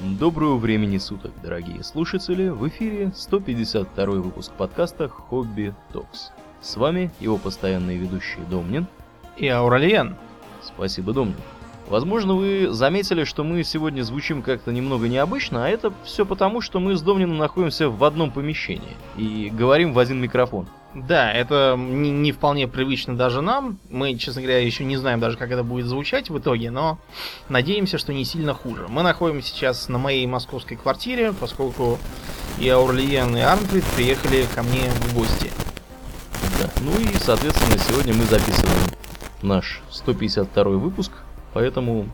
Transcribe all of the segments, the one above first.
Доброго времени суток, дорогие слушатели! В эфире 152 выпуск подкаста «Хобби Токс». С вами его постоянные ведущие Домнин и Ауралиен. Спасибо, Домнин. Возможно, вы заметили, что мы сегодня звучим как-то немного необычно, а это все потому, что мы с Домнином находимся в одном помещении и говорим в один микрофон. Да, это не, не вполне привычно даже нам. Мы, честно говоря, еще не знаем даже, как это будет звучать в итоге, но надеемся, что не сильно хуже. Мы находимся сейчас на моей московской квартире, поскольку и Аурлиен, и Арнфрид приехали ко мне в гости. Да, ну и, соответственно, сегодня мы записываем наш 152 выпуск, поэтому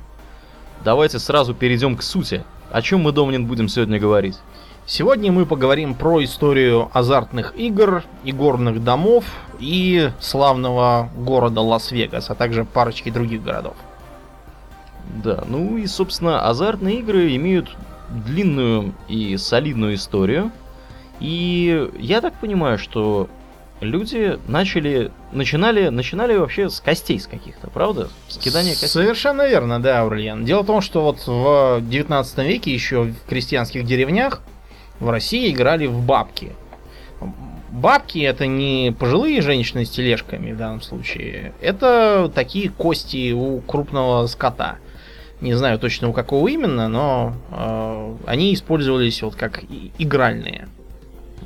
давайте сразу перейдем к сути. О чем мы, Домнин, будем сегодня говорить? Сегодня мы поговорим про историю азартных игр, игорных домов и славного города Лас-Вегас, а также парочки других городов. Да, ну и, собственно, азартные игры имеют длинную и солидную историю. И я так понимаю, что люди начали, начинали, начинали вообще с костей с каких-то, правда? С кидания костей. Совершенно верно, да, Аурлиан. Дело в том, что вот в 19 веке еще в крестьянских деревнях в России играли в бабки. Бабки это не пожилые женщины с тележками в данном случае. Это такие кости у крупного скота. Не знаю точно у какого именно, но э, они использовались вот как игральные.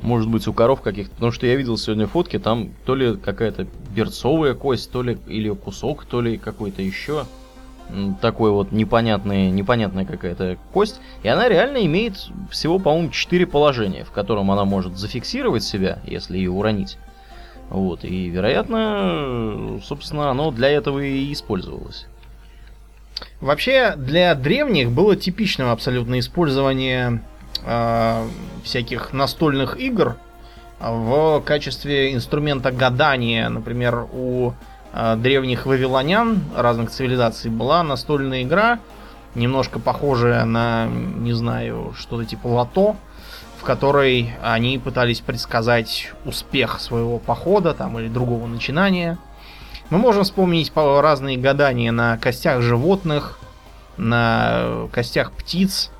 Может быть, у коров каких-то. Потому что я видел сегодня фотки, там то ли какая-то берцовая кость, то ли или кусок, то ли какой-то еще такой вот непонятный, непонятная какая-то кость. И она реально имеет всего, по-моему, 4 положения, в котором она может зафиксировать себя, если ее уронить. Вот, и, вероятно, собственно, оно для этого и использовалось. Вообще, для древних было типичным абсолютно использование э, всяких настольных игр в качестве инструмента гадания. Например, у древних вавилонян разных цивилизаций была настольная игра, немножко похожая на, не знаю, что-то типа лото, в которой они пытались предсказать успех своего похода там или другого начинания. Мы можем вспомнить разные гадания на костях животных, на костях птиц,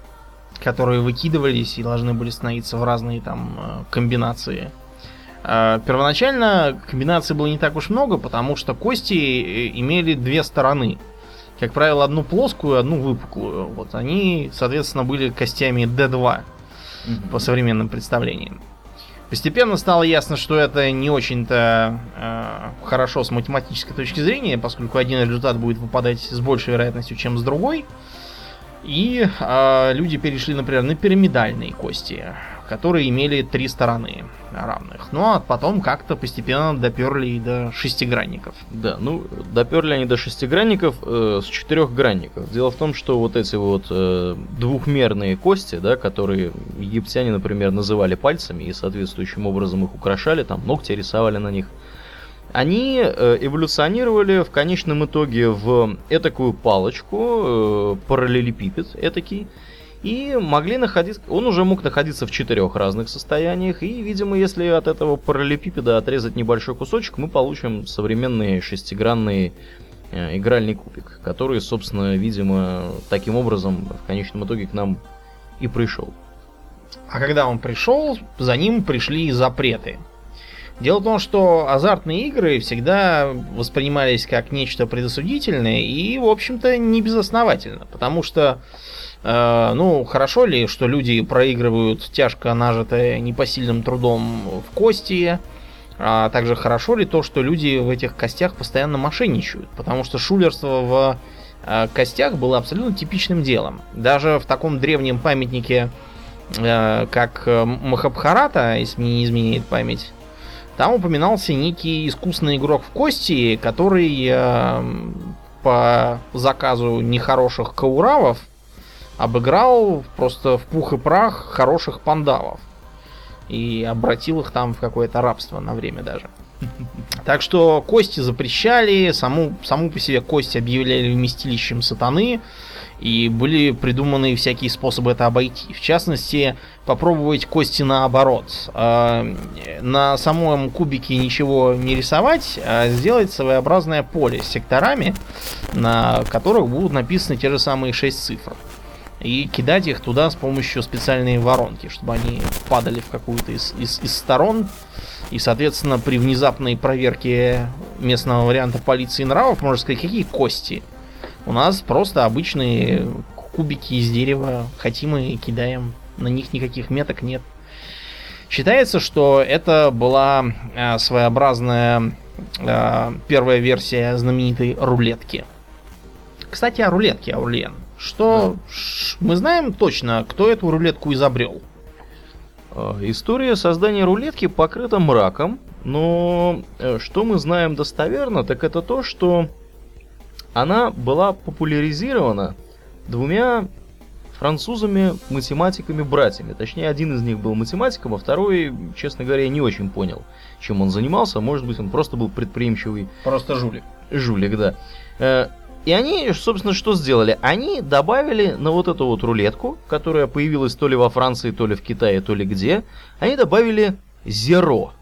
которые выкидывались и должны были становиться в разные там э, комбинации. А, первоначально комбинаций было не так уж много, потому что кости э, имели две стороны. Как правило, одну плоскую, одну выпуклую. Вот они, соответственно, были костями D2 mm-hmm. по современным представлениям. Постепенно стало ясно, что это не очень-то э, хорошо с математической точки зрения, поскольку один результат будет выпадать с большей вероятностью, чем с другой. И э, люди перешли, например, на пирамидальные кости которые имели три стороны равных. Ну а потом как-то постепенно доперли и до шестигранников. Да, ну доперли они до шестигранников э, с четырехгранников. Дело в том, что вот эти вот э, двухмерные кости, да, которые египтяне, например, называли пальцами и соответствующим образом их украшали, там ногти рисовали на них, они э, эволюционировали в конечном итоге в этакую палочку, э, параллелепипед этакий, и могли находиться, он уже мог находиться в четырех разных состояниях, и, видимо, если от этого параллелепипеда отрезать небольшой кусочек, мы получим современный шестигранный э, игральный кубик, который, собственно, видимо, таким образом в конечном итоге к нам и пришел. А когда он пришел, за ним пришли запреты. Дело в том, что азартные игры всегда воспринимались как нечто предосудительное и, в общем-то, не безосновательно, потому что ну, хорошо ли, что люди проигрывают тяжко нажитое непосильным трудом в кости, а также хорошо ли то, что люди в этих костях постоянно мошенничают, потому что шулерство в э, костях было абсолютно типичным делом. Даже в таком древнем памятнике, э, как Махабхарата, если не изменяет память, там упоминался некий искусный игрок в кости, который по заказу нехороших кауравов обыграл просто в пух и прах хороших пандавов. И обратил их там в какое-то рабство на время даже. Так что кости запрещали, саму, саму по себе кость объявляли вместилищем сатаны, и были придуманы всякие способы это обойти. В частности, попробовать кости наоборот. А, на самом кубике ничего не рисовать, а сделать своеобразное поле с секторами, на которых будут написаны те же самые 6 цифр. И кидать их туда с помощью специальной воронки, чтобы они падали в какую-то из, из, из сторон. И, соответственно, при внезапной проверке местного варианта полиции нравов, можно сказать, какие кости? У нас просто обычные кубики из дерева, хотим и кидаем. На них никаких меток нет. Считается, что это была э, своеобразная э, первая версия знаменитой рулетки. Кстати, о рулетке, Аурлиен. Что Да. мы знаем точно, кто эту рулетку изобрел? А, История создания рулетки покрыта мраком, но э, что мы знаем достоверно, так это то, что она была популяризирована двумя французами-математиками-братьями. Точнее, один из них был математиком, а второй, честно говоря, не очень понял, чем он занимался. Может быть, он просто был предприимчивый Просто жулик. жулик, да. И они, собственно, что сделали? Они добавили на вот эту вот рулетку, которая появилась то ли во Франции, то ли в Китае, то ли где, они добавили зеро.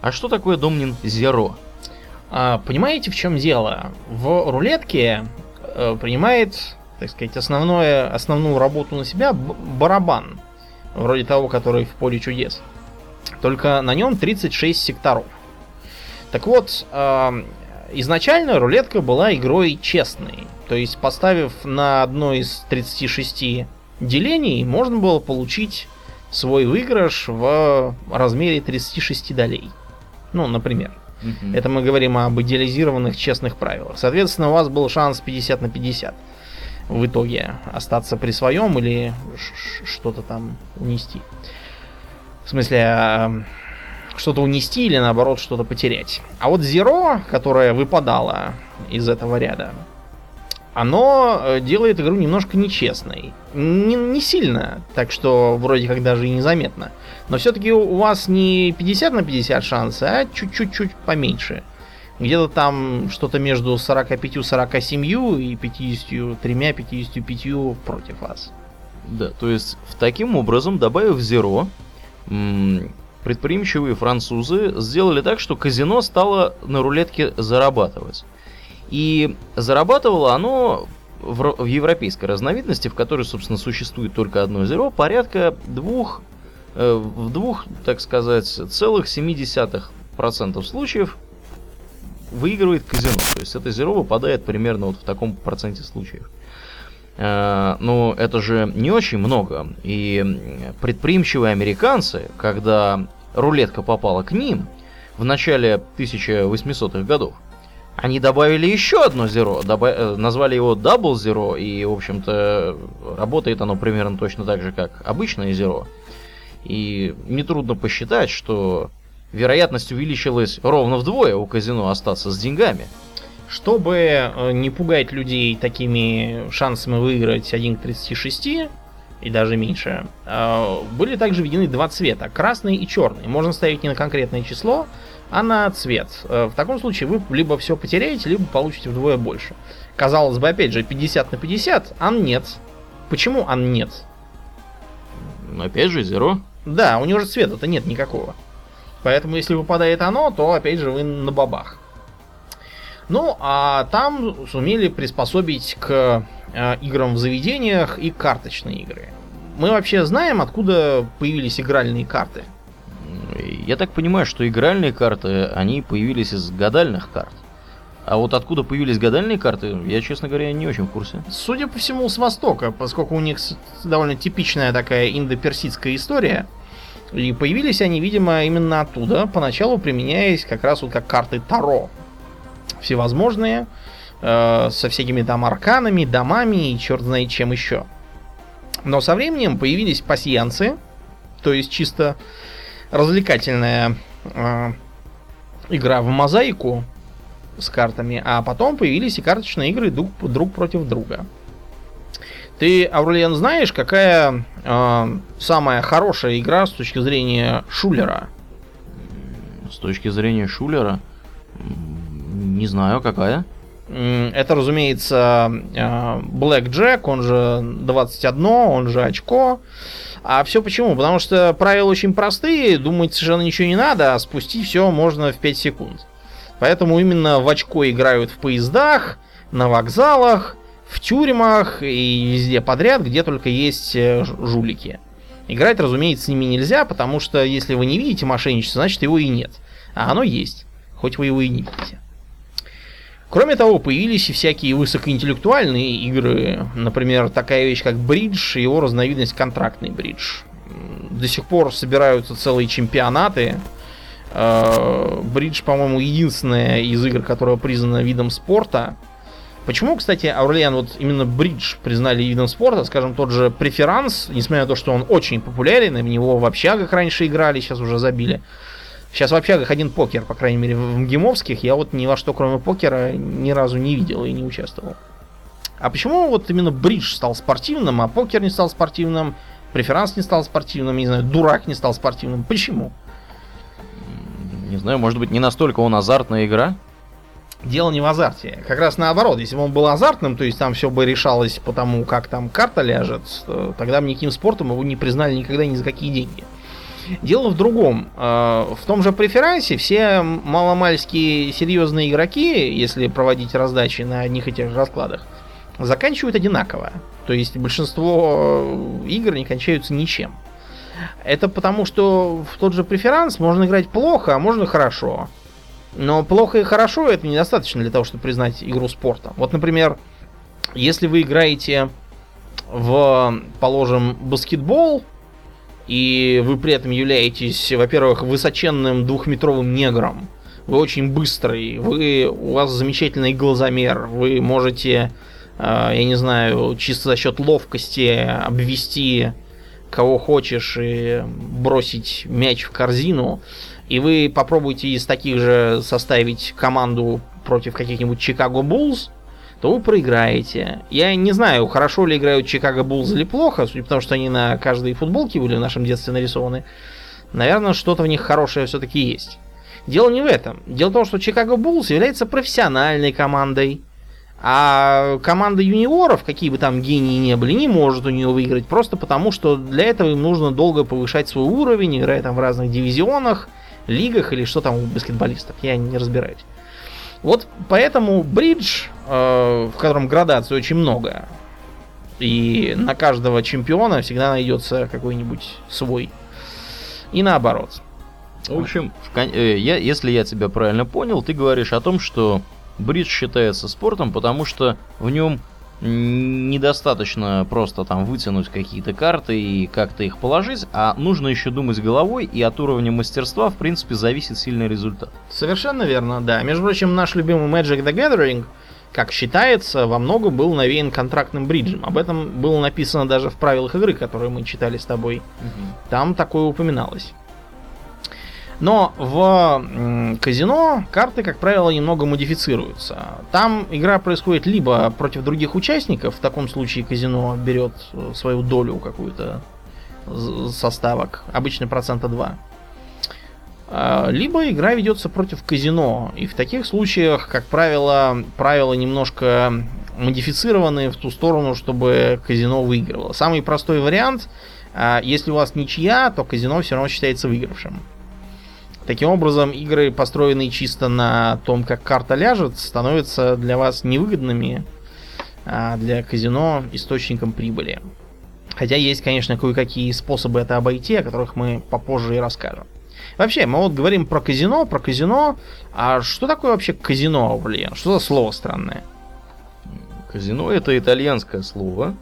А что такое, Домнин, зеро? А, понимаете, в чем дело? В рулетке э, принимает, так сказать, основное, основную работу на себя барабан. Вроде того, который в поле чудес. Только на нем 36 секторов. Так вот, э, изначально рулетка была игрой честной. То есть, поставив на одно из 36 делений, можно было получить свой выигрыш в размере 36 долей. Ну, например. Это мы говорим об идеализированных честных правилах. Соответственно, у вас был шанс 50 на 50 в итоге остаться при своем или что-то там унести. В смысле, э, что-то унести или наоборот что-то потерять. А вот Zero, которое выпадало из этого ряда, оно э, делает игру немножко нечестной. Не, не сильно, так что вроде как даже и незаметно. Но все-таки у вас не 50 на 50 шансы, а чуть-чуть поменьше. Где-то там что-то между 45-47 и 53-55 против вас. Да, то есть, в таким образом, добавив зеро, предприимчивые французы сделали так, что казино стало на рулетке зарабатывать. И зарабатывало оно в, в европейской разновидности, в которой, собственно, существует только одно зеро, порядка двух, э, в двух, так сказать, целых 0,7% случаев выигрывает казино. То есть это зеро выпадает примерно вот в таком проценте случаев. Э, Но это же не очень много. И предприимчивые американцы, когда рулетка попала к ним в начале 1800-х годов, они добавили еще одно зеро, э, назвали его Double Zero, и, в общем-то, работает оно примерно точно так же, как обычное зеро. И нетрудно посчитать, что вероятность увеличилась ровно вдвое у казино остаться с деньгами. Чтобы э, не пугать людей такими шансами выиграть 1 к 36 и даже меньше, э, были также введены два цвета, красный и черный. Можно ставить не на конкретное число, а на цвет. Э, В таком случае вы либо все потеряете, либо получите вдвое больше. Казалось бы, опять же, 50 на 50, а нет. Почему а нет? Опять же, зеро. Да, у него же цвета-то нет никакого. Поэтому, если выпадает оно, то опять же вы на бабах. Ну, а там сумели приспособить к э, играм в заведениях и карточные игры. Мы вообще знаем, откуда появились игральные карты. Я так понимаю, что игральные карты, они появились из гадальных карт. А вот откуда появились гадальные карты, я, честно говоря, не очень в курсе. Судя по всему, с Востока, поскольку у них довольно типичная такая индоперсидская история. И появились они, видимо, именно оттуда, поначалу применяясь как раз вот как карты Таро. Всевозможные, э, со всякими там арканами, домами и черт знает чем еще. Но со временем появились пасьянцы, то есть чисто развлекательная э, игра в мозаику с картами, а потом появились и карточные игры друг, друг против друга. Ты, Аурлиен, знаешь, какая э, самая хорошая игра с точки зрения шулера? С точки зрения Шулера, не знаю, какая. Это, разумеется, э, Black Jack, он же 21, он же очко. А все почему? Потому что правила очень простые, думать совершенно ничего не надо, а спустить все можно в 5 секунд. Поэтому именно в очко играют в поездах, на вокзалах, в в тюрьмах и везде подряд, где только есть э, жулики. Играть, разумеется, с ними нельзя, потому что если вы не видите мошенничество, значит его и нет. А оно есть, хоть вы его и не видите. Кроме того, появились и всякие высокоинтеллектуальные игры. Например, такая вещь, как бридж, его разновидность контрактный бридж. До сих пор собираются целые чемпионаты. Э, бридж, по-моему, единственная из игр, которая признана видом спорта. Почему, кстати, Аурлиан вот именно бридж признали видом спорта? Скажем, тот же преферанс, несмотря на то, что он очень популярен, и в него в общагах раньше играли, сейчас уже забили. Сейчас в общагах один покер, по крайней мере, в МГИМовских. Я вот ни во что, кроме покера, ни разу не видел и не участвовал. А почему вот именно бридж стал спортивным, а покер не стал спортивным, преферанс не стал спортивным, не знаю, дурак не стал спортивным? Почему? Не знаю, может быть, не настолько он азартная игра? Дело не в азарте. Как раз наоборот. Если бы он был азартным, то есть там все бы решалось по тому, как там карта ляжет, тогда бы никаким спортом его не признали никогда ни за какие деньги. Дело в другом. Э, в том же преферансе все маломальские серьезные игроки, если проводить раздачи на одних и тех же раскладах, заканчивают одинаково. То есть большинство э, игр не кончаются ничем. Это потому, что в тот же преферанс можно играть плохо, а можно хорошо. Но плохо и хорошо это недостаточно для того, чтобы признать игру спорта. Вот, например, если вы играете в, положим, баскетбол, и вы при этом являетесь, во-первых, высоченным двухметровым негром, вы очень быстрый, вы, у вас замечательный глазомер, вы можете, э, я не знаю, чисто за счет ловкости обвести кого хочешь и бросить мяч в корзину, и вы попробуете из таких же составить команду против каких-нибудь Чикаго Буллс, то вы проиграете. Я не знаю, хорошо ли играют Чикаго Буллз или плохо, судя по тому, что они на каждой футболке были в нашем детстве нарисованы. Наверное, что-то в них хорошее все-таки есть. Дело не в этом. Дело в том, что Чикаго Буллс является профессиональной командой. А команда юниоров, какие бы там гении не были, не может у нее выиграть. Просто потому, что для этого им нужно долго повышать свой уровень, играя там в разных дивизионах, лигах или что там у баскетболистов. Я не разбираюсь. Вот поэтому бридж, э, в котором градаций очень много, и на каждого чемпиона всегда найдется какой-нибудь свой. И наоборот. В общем, в кон... э, я, если я тебя правильно понял, ты говоришь о том, что бридж считается спортом, потому что в нем недостаточно просто там вытянуть какие-то карты и как-то их положить, а нужно еще думать головой, и от уровня мастерства, в принципе, зависит сильный результат. Совершенно верно, да. Между прочим, наш любимый Magic the Gathering, как считается, во многом был навеян контрактным бриджем. Об этом было написано даже в правилах игры, которые мы читали с тобой. Угу. Там такое упоминалось. Но в казино карты, как правило, немного модифицируются. Там игра происходит либо против других участников, в таком случае казино берет э, свою долю какую-то составок, обычно процента 2. А, либо игра ведется против казино. И в таких случаях, как правило, правила немножко модифицированы в ту сторону, чтобы казино выигрывало. Самый простой вариант, а, если у вас ничья, то казино все равно считается выигравшим. Таким образом, игры, построенные чисто на том, как карта ляжет, становятся для вас невыгодными, а для казино источником прибыли. Хотя есть, конечно, кое-какие способы это обойти, о которых мы попозже и расскажем. Вообще, мы вот говорим про казино, про казино. А что такое вообще казино, блин? Что за слово странное? Казино это итальянское слово.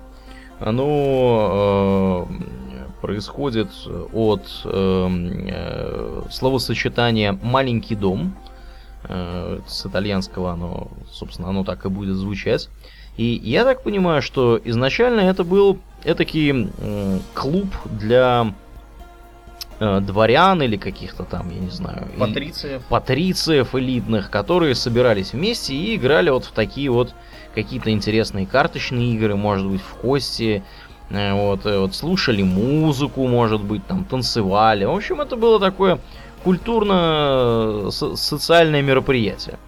Оно э, происходит от эм, э, словосочетания «маленький дом». Э, с итальянского оно, собственно, оно так и будет звучать. И я так понимаю, что изначально это был этакий э, клуб для э, дворян или каких-то там, я не знаю... Патрициев. Патрициев элитных, которые собирались вместе и играли вот в такие вот какие-то интересные карточные игры, может быть, в кости, вот, э, вот слушали музыку, может быть, там танцевали. В общем, это было такое культурно-социальное мероприятие.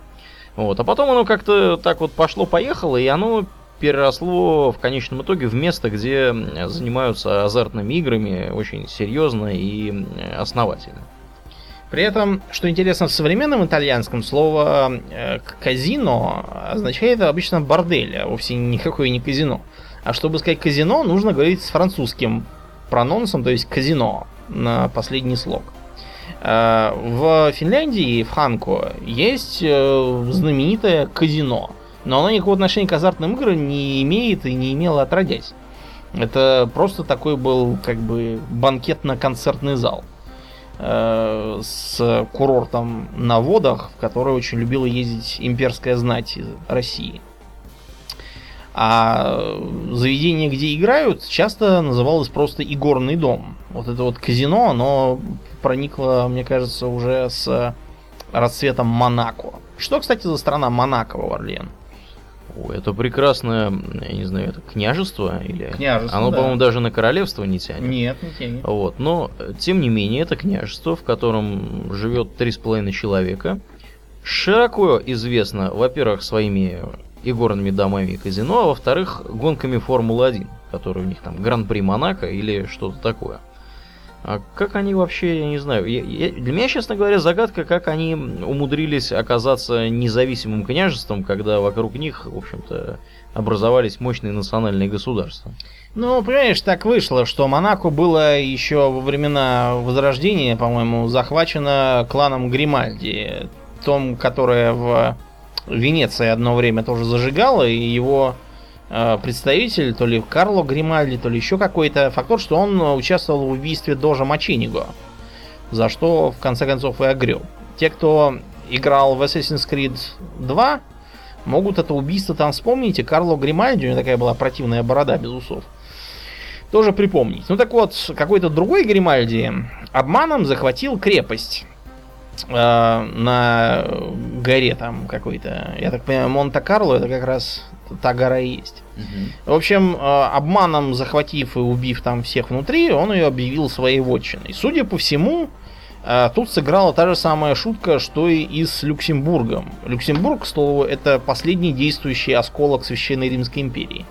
Вот, а потом оно как-то так вот пошло-поехало, и оно переросло в конечном итоге в место, где занимаются азартными играми очень серьезно и основательно. При этом, что интересно, в современном итальянском слово э, казино означает обычно бордель, а вовсе никакое не казино. А чтобы сказать казино, нужно говорить с французским прононсом, то есть казино на последний слог. Э, в Финляндии, в Ханко, есть э, знаменитое казино, но оно никакого отношения к азартным играм не имеет и не имело отродясь. Это просто такой был как бы банкетно-концертный зал э, с курортом на водах, в который очень любила ездить имперская знать России. А заведение, где играют, часто называлось просто игорный дом. Вот это вот казино, оно проникло, мне кажется, уже с расцветом Монако. Что, кстати, за страна Монако, Варлен? О, это прекрасное, я не знаю, это княжество или... Княжество, Оно, да. по-моему, даже на королевство не тянет. Нет, не тянет. Вот, но, тем не менее, это княжество, в котором живет 3,5 человека. Широко известно, во-первых, своими игорными домами и казино, а во-вторых, гонками Формулы-1, которые у них там Гран-при Монако или что-то такое. А как они вообще, я не знаю, я- я- для меня, честно говоря, загадка, как они умудрились оказаться независимым княжеством, когда вокруг них, в общем-то, образовались мощные национальные государства. Ну, понимаешь, так вышло, что Монако было еще во времена Возрождения, по-моему, захвачено кланом Гримальди, том, которое в Венеции одно время тоже зажигало, и его э, представитель, то ли Карло Гримальди, то ли еще какой-то, факт тот, что он участвовал в убийстве Дожа Мачениго, за что, в конце концов, и огрел. Те, кто играл в Assassin's Creed 2, могут это убийство там вспомнить, и Карло Гримальди, у него такая была противная борода без усов, тоже припомнить. Ну так вот, какой-то другой Гримальди обманом захватил крепость на горе там какой-то. Я так понимаю, Монте-Карло это как раз та гора и есть. В общем, э, обманом захватив и убив там всех внутри, он ее объявил своей вотчиной. Судя по всему, э, тут сыграла та же самая шутка, что и с Люксембургом. Люксембург, к слову, это последний действующий осколок Священной Римской империи.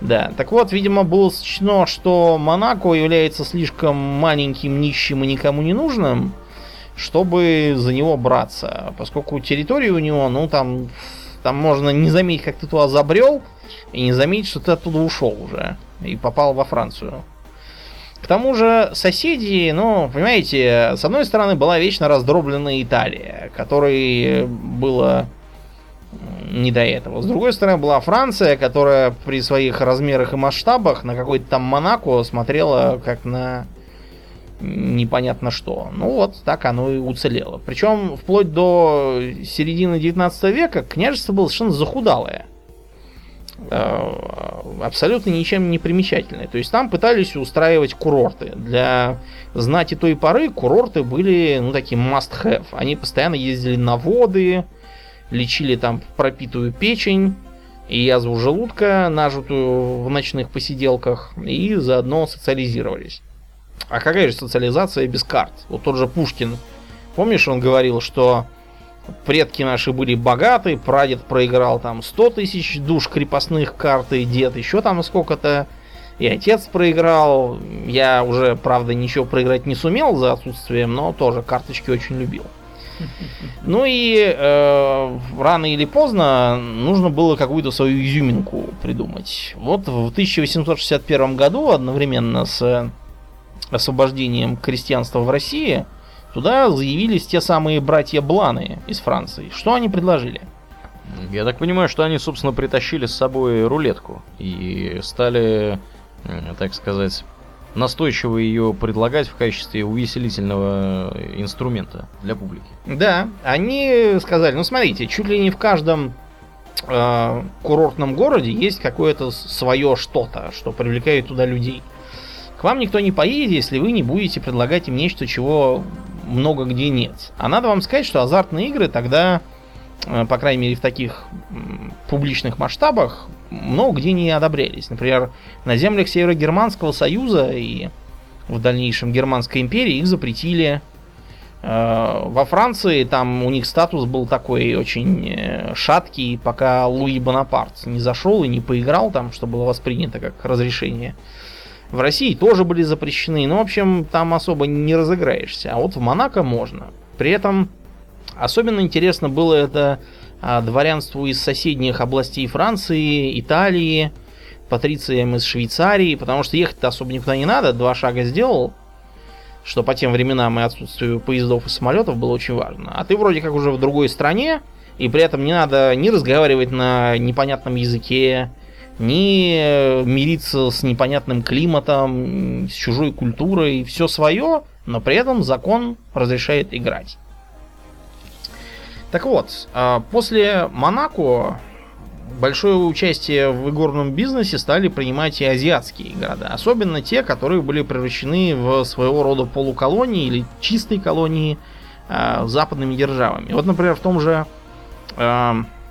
Да, так вот, видимо, было сочтено, что Монако является слишком маленьким, нищим и никому не нужным, чтобы за него браться. Поскольку территория у него, ну, там, там можно не заметить, как ты туда забрел, и не заметить, что ты оттуда ушел уже и попал во Францию. К тому же соседи, ну, понимаете, с одной стороны была вечно раздробленная Италия, которой было не до этого. С другой стороны была Франция, которая при своих размерах и масштабах на какой-то там Монако смотрела как на непонятно что. Ну вот, так оно и уцелело. Причем вплоть до середины 19 века княжество было совершенно захудалое. Э, Абсолютно ничем не примечательное. То есть там пытались устраивать курорты. Для знати той поры курорты были, ну, таким must-have. Они постоянно ездили на воды, лечили там пропитую печень и язву желудка, нажитую в ночных посиделках, и заодно социализировались. А какая же социализация без карт? Вот тот же Пушкин, помнишь, он говорил, что предки наши были богаты, прадед проиграл там 100 тысяч душ крепостных карты, дед еще там сколько-то, и отец проиграл. Я уже, правда, ничего проиграть не сумел за отсутствием, но тоже карточки очень любил. Ну и э, рано или поздно нужно было какую-то свою изюминку придумать. Вот в 1861 году, одновременно с освобождением крестьянства в России, туда заявились те самые братья Бланы из Франции. Что они предложили? Я так понимаю, что они, собственно, притащили с собой рулетку и стали, так сказать, настойчиво ее предлагать в качестве увеселительного инструмента для публики. Да, они сказали, ну смотрите, чуть ли не в каждом э, курортном городе есть какое-то свое что-то, что привлекает туда людей. Вам никто не поедет, если вы не будете предлагать им нечто, чего много где нет. А надо вам сказать, что азартные игры тогда, э, по крайней мере в таких публичных масштабах, много где не одобрялись. Например, на землях Северо-Германского Союза и в дальнейшем Германской империи их запретили. Э, Во Франции там у них статус был такой очень э, шаткий, пока Луи Бонапарт не зашел и не поиграл там, что было воспринято как разрешение. В России тоже были запрещены. Ну, в общем, там особо не разыграешься. А вот в Монако можно. При этом особенно интересно было это а, дворянству из соседних областей Франции, Италии, патрициям из Швейцарии, потому что ехать-то особо никуда не надо. Два шага сделал, что по тем временам и отсутствию поездов и самолетов было очень важно. А ты вроде как уже в другой стране, и при этом не надо ни разговаривать на непонятном языке, ни мириться с непонятным климатом, с чужой культурой, все свое, но при этом закон разрешает играть. Так вот, а, после Монако большое участие в игорном бизнесе стали принимать и азиатские города. Особенно те, которые были превращены в своего рода полуколонии или чистой колонии э, западными державами. Вот, например, в том же э, в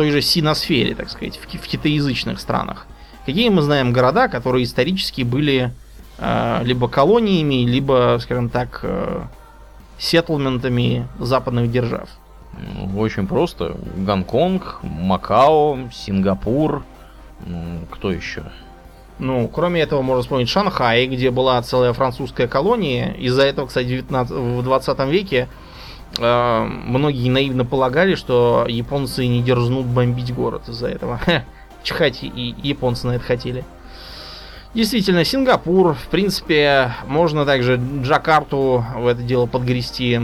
той же синосфере, так сказать, в, в китаязычных странах. Какие мы знаем города, которые исторически были э, либо колониями, либо, скажем так, э, сеттлментами западных держав? Ну, очень просто. Гонконг, Макао, Сингапур. Кто еще? Ну, кроме этого, можно вспомнить Шанхай, где была целая французская колония. Из-за этого, кстати, в, 19, в 20 веке многие наивно полагали, что японцы не дерзнут бомбить город из-за этого. Чихать и японцы на это хотели. Действительно, Сингапур, в принципе, можно также Джакарту в это дело подгрести.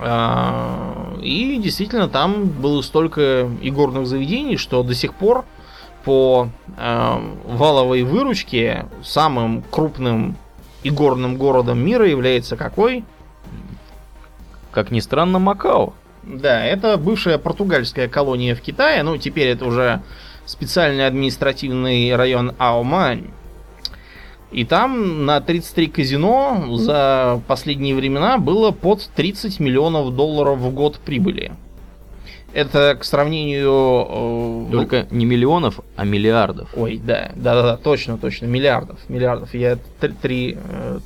Э, и действительно, там было столько игорных заведений, что до сих пор по э, валовой выручке самым крупным игорным городом мира является какой? Как ни странно, Макао. Да, это бывшая португальская колония в Китае, ну теперь это уже специальный административный район Аомань. И там на 33 казино за последние времена было под 30 миллионов долларов в год прибыли. Это к сравнению... Э, Только не миллионов, а миллиардов. Ой, да, да, да, точно, точно, миллиардов, миллиардов. Я три, три, э,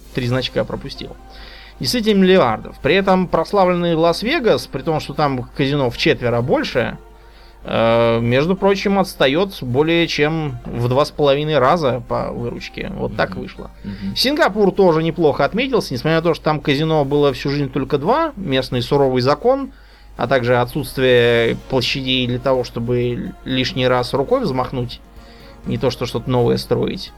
значка пропустил. Действительно миллиардов. При этом прославленный Лас-Вегас, при том, что там казино в четверо больше, э, между прочим, отстает более чем в два с половиной раза по выручке. Вот mm-hmm. так вышло. Mm-hmm. Сингапур тоже неплохо отметился, несмотря на то, что там казино было всю жизнь только два, местный суровый закон – а также отсутствие площадей для того, чтобы лишний раз рукой взмахнуть, не то что что-то новое строить.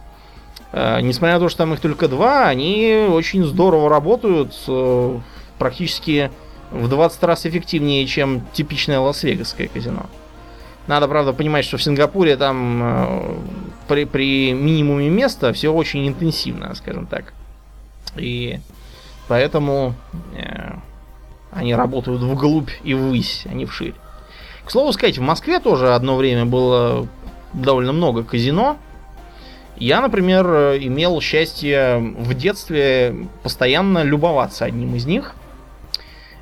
Э, несмотря на то, что там их только два, они очень здорово работают, э, практически в 20 раз эффективнее, чем типичное Лас-Вегасское казино. Надо, правда, понимать, что в Сингапуре там э, при, при минимуме места все очень интенсивно, скажем так. И поэтому они работают вглубь и ввысь, а не вширь. К слову сказать, в Москве тоже одно время было довольно много казино. Я, например, имел счастье в детстве постоянно любоваться одним из них.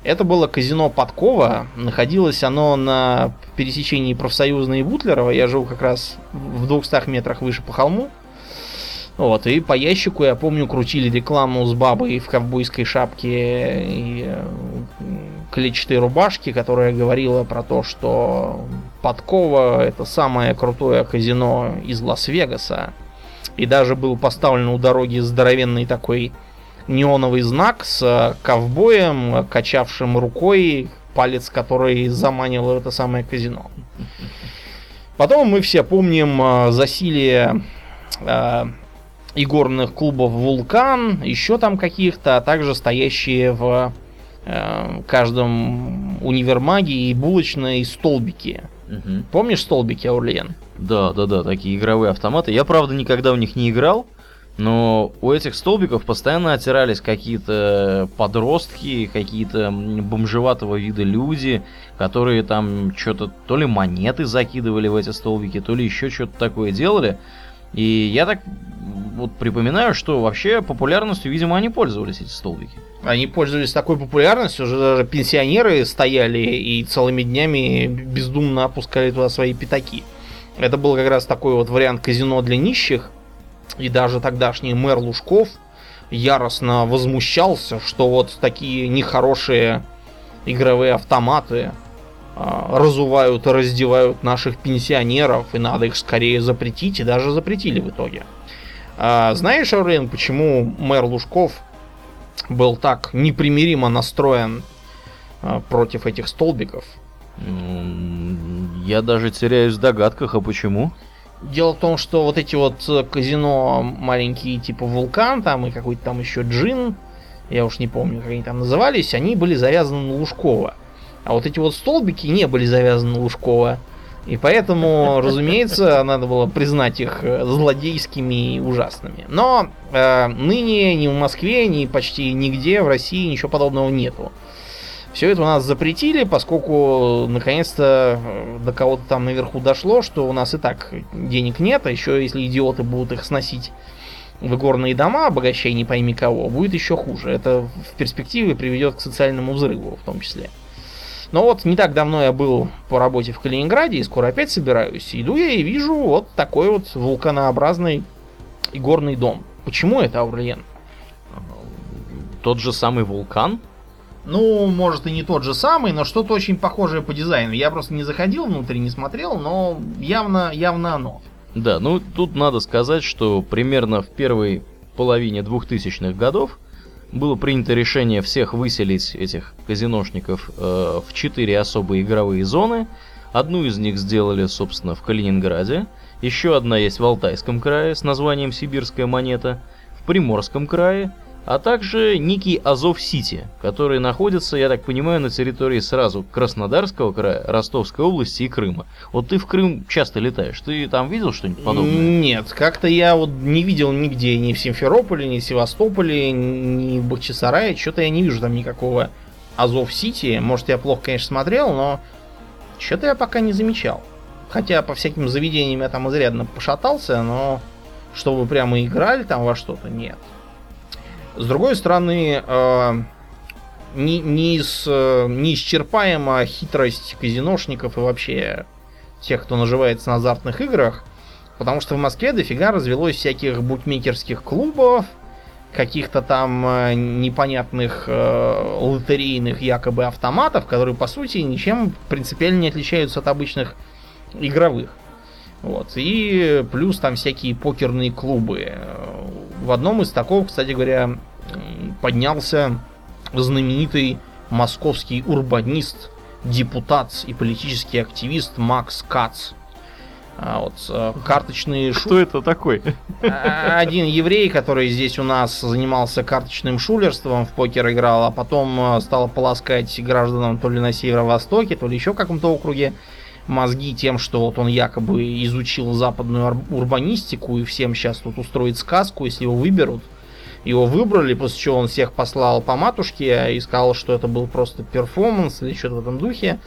Это было казино Подкова. Находилось оно на пересечении Профсоюзной и Бутлерова. Я жил как раз в 200 метрах выше по холму. Вот, и по ящику, я помню, крутили рекламу с бабой в ковбойской шапке и э, клетчатой рубашке, которая говорила про то, что Подкова это самое крутое казино из Лас-Вегаса. И даже был поставлен у дороги здоровенный такой неоновый знак с ковбоем, качавшим рукой, палец который заманил это самое казино. Потом мы все помним э, засилие э, игорных клубов Вулкан, еще там каких-то, а также стоящие в э, каждом универмаге и булочной столбики. Угу. Помнишь столбики, Аурлиен? Да, да, да, такие игровые автоматы. Я, правда, никогда в них не играл, но у этих столбиков постоянно оттирались какие-то подростки, какие-то бомжеватого вида люди, которые там что-то то ли монеты закидывали в эти столбики, то ли еще что-то такое делали. И я так вот припоминаю, что вообще популярностью, видимо, они пользовались, эти столбики. Они пользовались такой популярностью, уже даже пенсионеры стояли и целыми днями бездумно опускали туда свои пятаки. Это был как раз такой вот вариант казино для нищих. И даже тогдашний мэр Лужков яростно возмущался, что вот такие нехорошие игровые автоматы а, разувают и раздевают наших пенсионеров, и надо их скорее запретить, и даже запретили в итоге. А, знаешь, Аурлен, почему мэр Лужков был так непримиримо настроен а, против этих столбиков? Я даже теряюсь в догадках, а почему? Дело в том, что вот эти вот э, казино маленькие, типа вулкан там и какой-то там еще джин, я уж не помню, как они там назывались, они были завязаны на Лужкова. А вот эти вот столбики не были завязаны на Лужкова. И поэтому, разумеется, надо было признать их э, злодейскими и ужасными. Но э, ныне ни в Москве, ни почти нигде в России ничего подобного нету. Все это у нас запретили, поскольку наконец-то э, до кого-то там наверху дошло, что у нас и так денег нет, а еще если идиоты будут их сносить в горные дома, обогащая не пойми кого, будет еще хуже. Это в перспективе приведет к социальному взрыву в том числе. Но вот не так давно я был по работе в Калининграде и скоро опять собираюсь. Иду я и вижу вот такой вот вулканообразный горный дом. Почему это, Аурлиен? Тот же самый вулкан? Ну, может и не тот же самый, но что-то очень похожее по дизайну. Я просто не заходил внутрь, не смотрел, но явно, явно оно. Да, ну тут надо сказать, что примерно в первой половине 2000-х годов было принято решение всех выселить этих казиношников э, в четыре особые игровые зоны. Одну из них сделали, собственно, в Калининграде. Еще одна есть в Алтайском крае с названием «Сибирская монета», в Приморском крае, а также некий Азов-Сити, который находится, я так понимаю, на территории сразу Краснодарского края, Ростовской области и Крыма. Вот ты в Крым часто летаешь, ты там видел что-нибудь подобное? Нет, как-то я вот не видел нигде, ни в Симферополе, ни в Севастополе, ни в Бахчисарае. Что-то я не вижу там никакого Азов-Сити. Может, я плохо, конечно, смотрел, но что-то я пока не замечал. Хотя по всяким заведениям я там изрядно пошатался, но чтобы прямо играли там во что-то, нет. С другой стороны, э, не, не из, э, неисчерпаема хитрость казиношников и вообще тех, кто наживается на азартных играх, потому что в Москве дофига развелось всяких букмекерских клубов, каких-то там э, непонятных э, лотерейных якобы автоматов, которые по сути ничем принципиально не отличаются от обычных игровых. Вот. И плюс там всякие покерные клубы. В одном из такого, кстати говоря, поднялся знаменитый московский урбанист, депутат и политический активист Макс Кац. А вот э, карточные шу- Кто это такой? а, один еврей, который здесь у нас занимался карточным шулерством, в покер играл, а потом э, стал полоскать гражданам то ли на северо-востоке, то ли еще в каком-то округе мозги тем, что вот он якобы изучил западную урбанистику и всем сейчас тут устроит сказку, если его выберут. Его выбрали, после чего он всех послал по матушке и сказал, что это был просто перформанс или что-то в этом духе.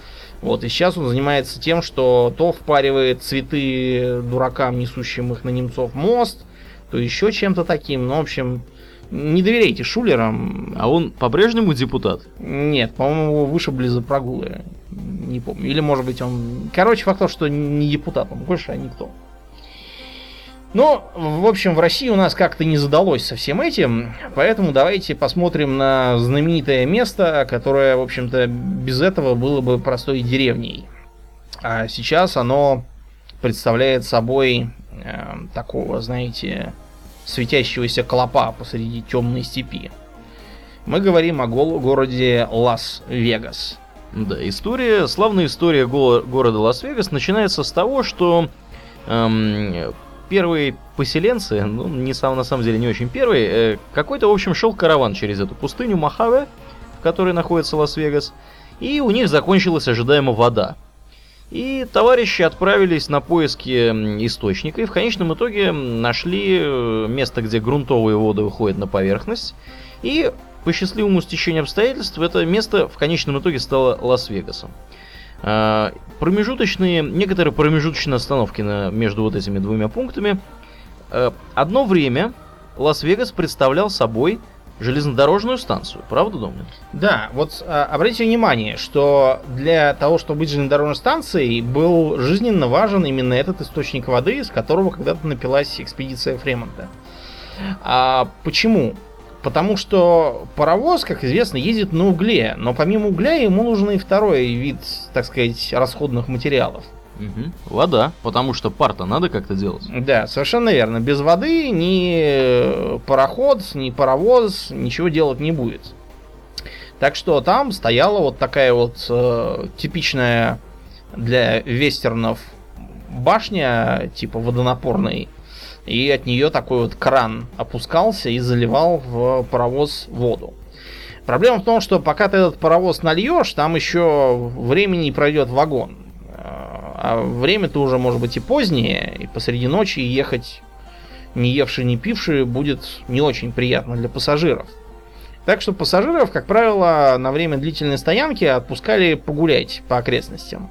Вот, и сейчас он занимается тем, что то впаривает цветы дуракам, несущим их на немцов мост, то еще чем-то таким. Ну, в общем, не доверяйте шулерам. А он по-прежнему депутат? Нет, по-моему, его вышибли за прогулы. Не помню. Или, может быть, он... Короче, факт то, что не депутат, он больше, а никто. Но, в общем, в России у нас как-то не задалось со всем этим, поэтому давайте посмотрим на знаменитое место, которое, в общем-то, без этого было бы простой деревней. А сейчас оно представляет собой э, такого, знаете, светящегося клопа посреди темной степи. Мы говорим о городе Лас-Вегас. Да, история, славная история го- города Лас-Вегас начинается с того, что эм, первые поселенцы, ну, не сам, на самом деле не очень первые, э, какой-то, в общем, шел караван через эту пустыню Мохаве, в которой находится Лас-Вегас, и у них закончилась ожидаемо вода. И товарищи отправились на поиски источника, и в конечном итоге нашли э, место, где грунтовые воды выходят на поверхность, и по счастливому стечению обстоятельств это место в конечном итоге стало Лас-Вегасом. А, Промежуточные, некоторые промежуточные остановки на, между вот этими двумя пунктами. А, Одно время Лас-Вегас представлял собой железнодорожную станцию, правда, Домнин? Да, вот а, обратите внимание, что для того, чтобы быть железнодорожной станцией, был жизненно важен именно этот источник воды, из которого когда-то напилась экспедиция Фремонта. А почему? Потому что паровоз, как известно, ездит на угле, но помимо угля ему нужен и второй вид, так сказать, расходных материалов. Мгм. Вода, потому что пар-то надо как-то делать. Да, совершенно верно. Без воды ни э, пароход, ни паровоз ничего делать не будет. Так что там стояла вот такая вот э, типичная для вестернов башня, типа водонапорной. И от нее такой вот кран опускался и заливал в паровоз воду. Проблема в том, что пока ты этот паровоз нальешь, там еще времени пройдет вагон. А время-то уже может быть и позднее, и посреди ночи ехать не евший, не пивший будет не очень приятно для пассажиров. Так что пассажиров, как правило, на время длительной стоянки отпускали погулять по окрестностям.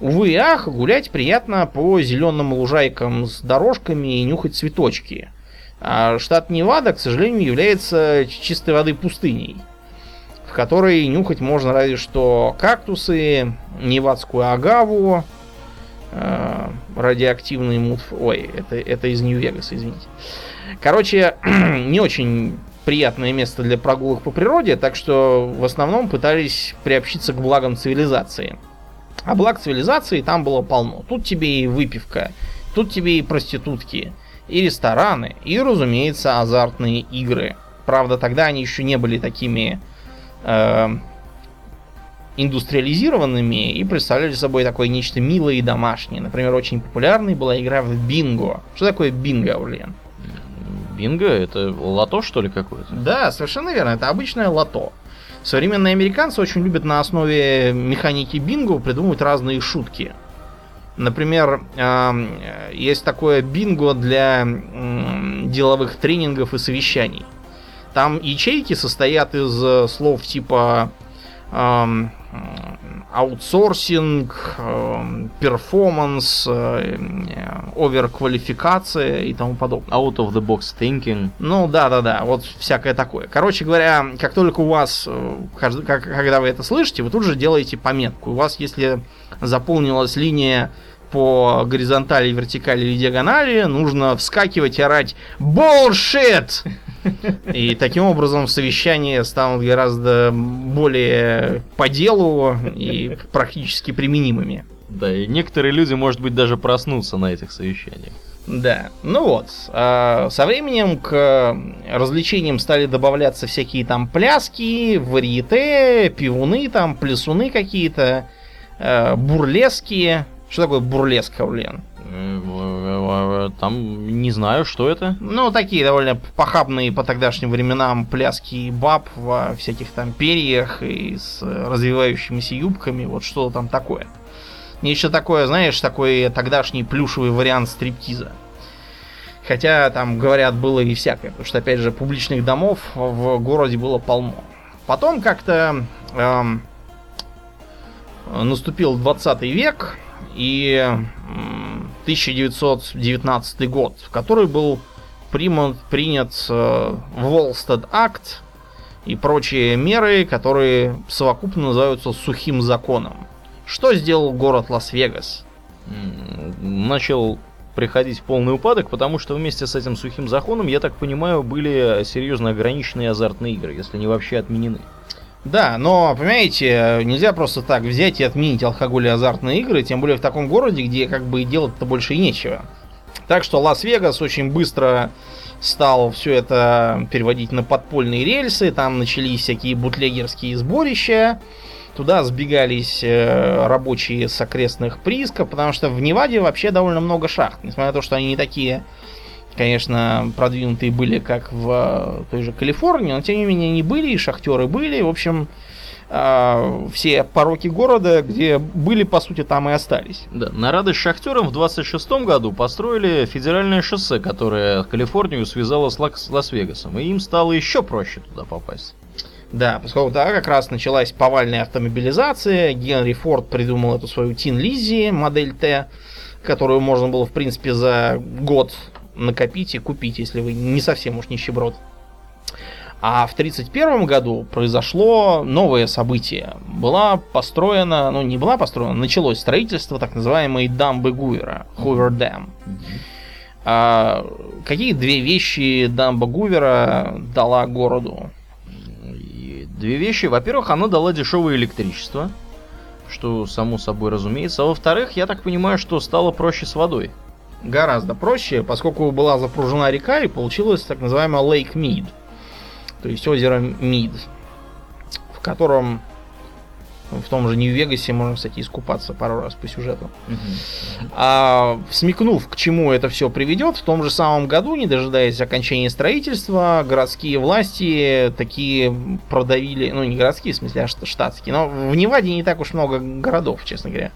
Увы и ах, гулять приятно по зеленым лужайкам с дорожками и нюхать цветочки. А штат Невада, к сожалению, является чистой воды пустыней, которой нюхать можно разве что кактусы, невадскую агаву, э, радиоактивный мут... Ой, это, это из Нью-Вегаса, извините. Короче, не очень приятное место для прогулок по природе, так что в основном пытались приобщиться к благам цивилизации. А благ цивилизации там было полно. Тут тебе и выпивка, тут тебе и проститутки, и рестораны, и, разумеется, азартные игры. Правда, тогда они еще не были такими э, индустриализированными и представляли собой такое нечто милое и домашнее. Например, очень популярной была игра в бинго. Что такое бинго, Урлен? Бинго? Это лото, что ли, какое-то? Да, совершенно верно. Это обычное лото. Современные американцы очень любят на основе механики бинго придумывать разные шутки. Например, эм, есть такое бинго для деловых тренингов и совещаний. Там ячейки состоят из э, слов типа эм, аутсорсинг, эм, перформанс, э, оверквалификация и тому подобное. Out of the box thinking. Ну да, да, да, вот всякое такое. Короче говоря, как только у вас, э, когда вы это слышите, вы тут же делаете пометку. У вас, если заполнилась линия по горизонтали, вертикали или диагонали, нужно вскакивать и орать «Bullshit!» И таким образом совещания станут гораздо более по делу и практически применимыми. Да, и некоторые люди, может быть, даже проснутся на этих совещаниях. Да, ну вот, а со временем к развлечениям стали добавляться всякие там пляски, варьете, пивуны там, плясуны какие-то, э, бурлески. Что такое бурлеск, Хавлен? Там не знаю, что это. Ну, такие довольно похабные по тогдашним временам пляски баб во всяких там перьях и с развивающимися юбками, вот что там такое. Нечто такое, знаешь, такой тогдашний плюшевый вариант стриптиза. Хотя там, говорят, было и всякое, потому что, опять же, публичных домов в городе было полно. Потом как-то эм, наступил 20 век, и 1919 год, в который был принят, принят Волстед Акт и прочие меры, которые совокупно называются сухим законом. Что сделал город Лас-Вегас? Начал приходить в полный упадок, потому что вместе с этим сухим законом, я так понимаю, были серьезно ограниченные азартные игры, если не вообще отменены. Да, но, понимаете, нельзя просто так взять и отменить алкоголь и азартные игры, тем более в таком городе, где как бы делать-то больше и нечего. Так что Лас-Вегас очень быстро стал все это переводить на подпольные рельсы, там начались всякие бутлегерские сборища, туда сбегались э, рабочие с окрестных приисков, потому что в Неваде вообще довольно много шахт, несмотря на то, что они не такие конечно, продвинутые были, как в той же Калифорнии, но тем не менее они были, и шахтеры были. В общем, э, все пороки города, где были, по сути, там и остались. Да, на радость шахтерам в 26 году построили федеральное шоссе, которое Калифорнию связало с Лас-Вегасом, и им стало еще проще туда попасть. Да, поскольку тогда как раз началась повальная автомобилизация, Генри Форд придумал эту свою Тин Лиззи, модель Т, которую можно было, в принципе, за год накопить и купить, если вы не совсем уж нищеброд. А в 1931 году произошло новое событие. Была построена, ну не была построена, началось строительство так называемой дамбы Гувера, Хувер Дам. А какие две вещи дамба Гувера дала городу? Две вещи. Во-первых, она дала дешевое электричество. что само собой разумеется. А во-вторых, я так понимаю, что стало проще с водой. Гораздо проще, поскольку была запружена река и получилось так называемое Лейк Мид. То есть озеро Мид, в котором в том же Нью-Вегасе можно, кстати, искупаться пару раз по сюжету. А, смекнув, к чему это все приведет, в том же самом году, не дожидаясь окончания строительства, городские власти такие продавили, ну не городские, в смысле, а штатские, но в Неваде не так уж много городов, честно говоря.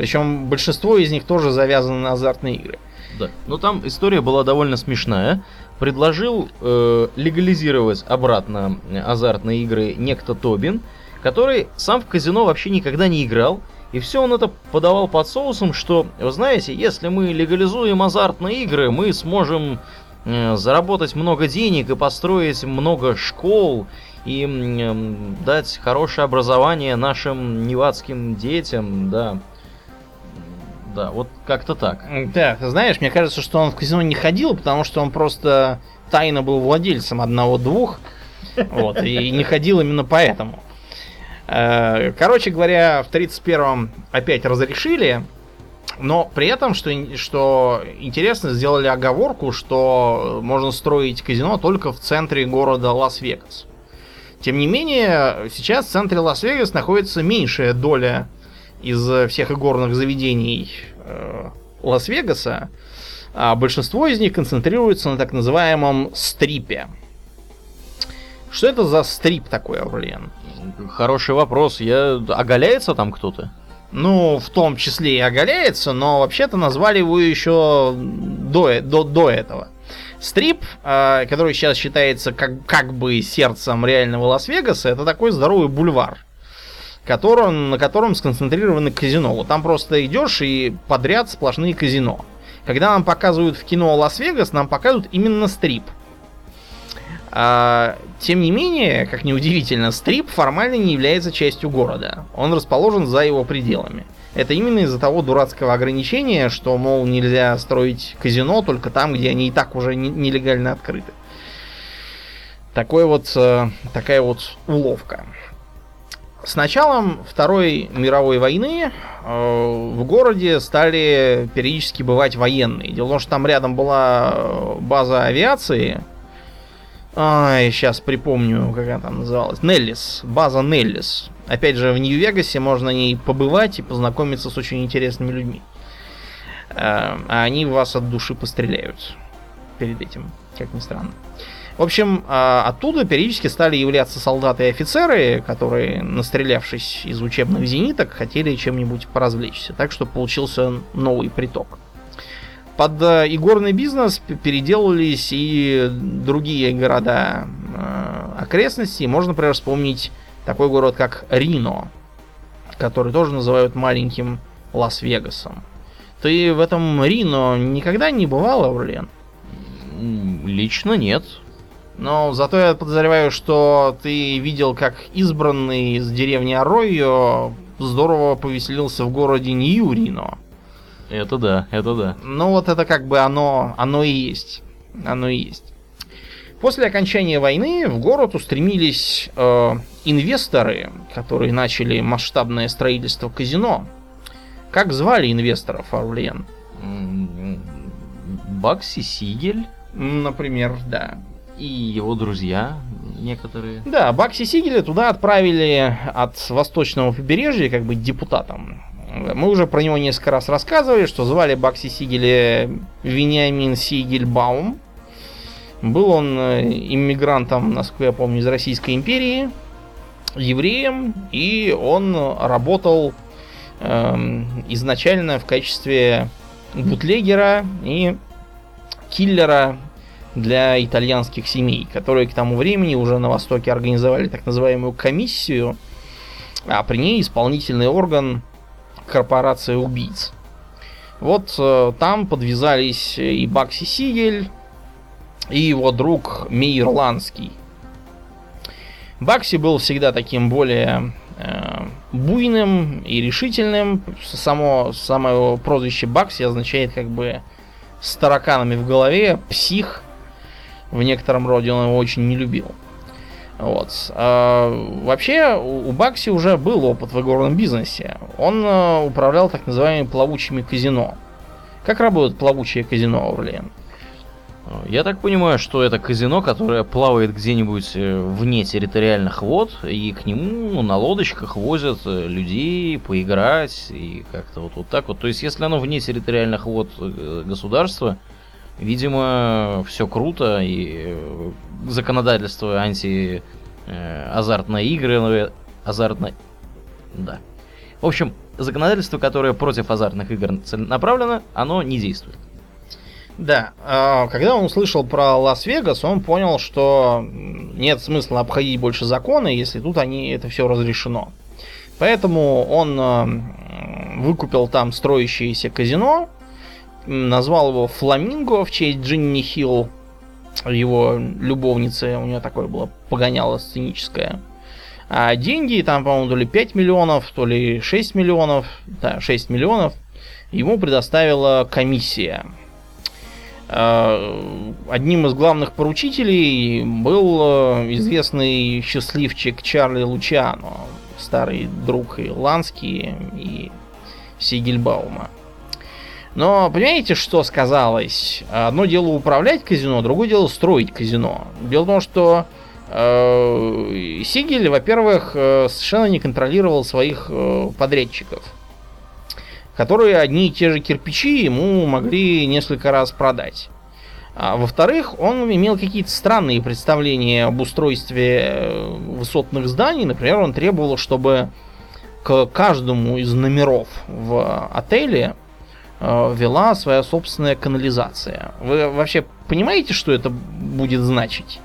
Причем большинство из них тоже завязаны на азартные игры. Да. Но там история была довольно смешная. Предложил э, легализировать обратно азартные игры некто Тобин, который сам в казино вообще никогда не играл. И все он это подавал под соусом, что, вы знаете, если мы легализуем азартные игры, мы сможем э, заработать много денег и построить много школ и э, дать хорошее образование нашим невадским детям, да. Да, вот как-то так. Ты знаешь, мне кажется, что он в казино не ходил, потому что он просто тайно был владельцем одного-двух. Вот, и не ходил именно поэтому. Э, короче говоря, в 31-м опять разрешили, но при этом, что, что интересно, сделали оговорку, что можно строить казино только в центре города Лас-Вегас. Тем не менее, сейчас в центре Лас-Вегас находится меньшая доля из всех игорных заведений э, Лас-Вегаса, а большинство из них концентрируется на так называемом стрипе. Что это за стрип такой, Аурлиен? Хороший вопрос. Я... Оголяется там кто-то? Ну, в том числе и оголяется, но вообще-то назвали его еще до, до, до этого. Стрип, э, который сейчас считается как, как бы сердцем реального Лас-Вегаса, это такой здоровый бульвар, который, на котором сконцентрированы казино. Вот там просто идешь и подряд сплошные казино. Когда нам показывают в кино Лас-Вегас, нам показывают именно стрип – а, тем не менее, как ни удивительно, стрип формально не является частью города. Он расположен за его пределами. Это именно из-за того дурацкого ограничения, что, мол, нельзя строить казино только там, где они и так уже нелегально открыты. Такой вот, э, такая вот уловка. С началом Второй мировой войны э, в городе стали периодически бывать военные. Дело в том, что там рядом была э, база авиации, Ай, сейчас припомню, как она там называлась. Неллис. База Неллис. Опять же, в Нью-Вегасе можно на ней побывать и познакомиться с очень интересными людьми. А они вас от души постреляют перед этим, как ни странно. В общем, а, оттуда периодически стали являться солдаты и офицеры, которые, настрелявшись из учебных зениток, хотели чем-нибудь поразвлечься. Так что получился новый приток. Под э, игорный бизнес переделались и другие города э, окрестностей. Можно, например, вспомнить такой город, как Рино, который тоже называют маленьким Лас-Вегасом. Ты в этом Рино никогда не бывал, Аурлен? Лично нет. Но зато я подозреваю, что ты видел, как избранный из деревни Аройо здорово повеселился в городе Нью-Рино. Это да, это да. Ну вот это как бы оно, оно и есть. Оно и есть. После окончания войны в город устремились э, инвесторы, которые начали масштабное строительство казино. Как звали инвесторов, Орлен? Бакси Сигель? Например, да. И его друзья некоторые. Да, Бакси Сигеля туда отправили от восточного побережья как бы депутатом. Мы уже про него несколько раз рассказывали, что звали Бакси Сигеля Вениамин Сигельбаум. Был он э, иммигрантом, насколько я помню, из Российской империи, евреем, и он работал э, изначально в качестве бутлегера и киллера для итальянских семей, которые к тому времени уже на Востоке организовали так называемую комиссию, а при ней исполнительный орган корпорация убийц. Вот э, там подвязались и Бакси Сигель, и его друг Мейрландский. Бакси был всегда таким более э, буйным и решительным. Само, само его прозвище Бакси означает как бы с тараканами в голове, псих. В некотором роде он его очень не любил. Вот. А, вообще, у Бакси уже был опыт в игорном бизнесе. Он а, управлял так называемыми плавучими казино. Как работает плавучее казино, Орлен? Я так понимаю, что это казино, которое плавает где-нибудь э, вне территориальных вод, и к нему ну, на лодочках возят э, людей поиграть, и как-то вот, вот так вот. То есть, если оно вне территориальных вод государства, видимо, все круто, и законодательство анти азартные игры, азартно... Да. В общем, законодательство, которое против азартных игр направлено, оно не действует. Да, а, когда он услышал про Лас-Вегас, он понял, что нет смысла обходить больше законы, если тут они это все разрешено. Поэтому он выкупил там строящееся казино, назвал его Фламинго в честь Джинни Хилл, его любовницы, у нее такое было погоняло сценическое. А деньги, там, по-моему, то ли 5 миллионов, то ли 6 миллионов, да, 6 миллионов, ему предоставила комиссия. Э, одним из главных поручителей был э, известный счастливчик Чарли Лучано, старый друг и Лански, и Сигельбаума. Но понимаете, что сказалось? Одно дело управлять казино, другое дело строить казино. Дело в том, что э, Сигель, во-первых, э, совершенно не контролировал своих э, подрядчиков которые одни и те же кирпичи ему могли несколько раз продать. А, во-вторых, он имел какие-то странные представления об устройстве э, высотных зданий. Например, он требовал, чтобы к каждому из номеров в отеле вела своя собственная канализация. Вы вообще понимаете, что это будет значить?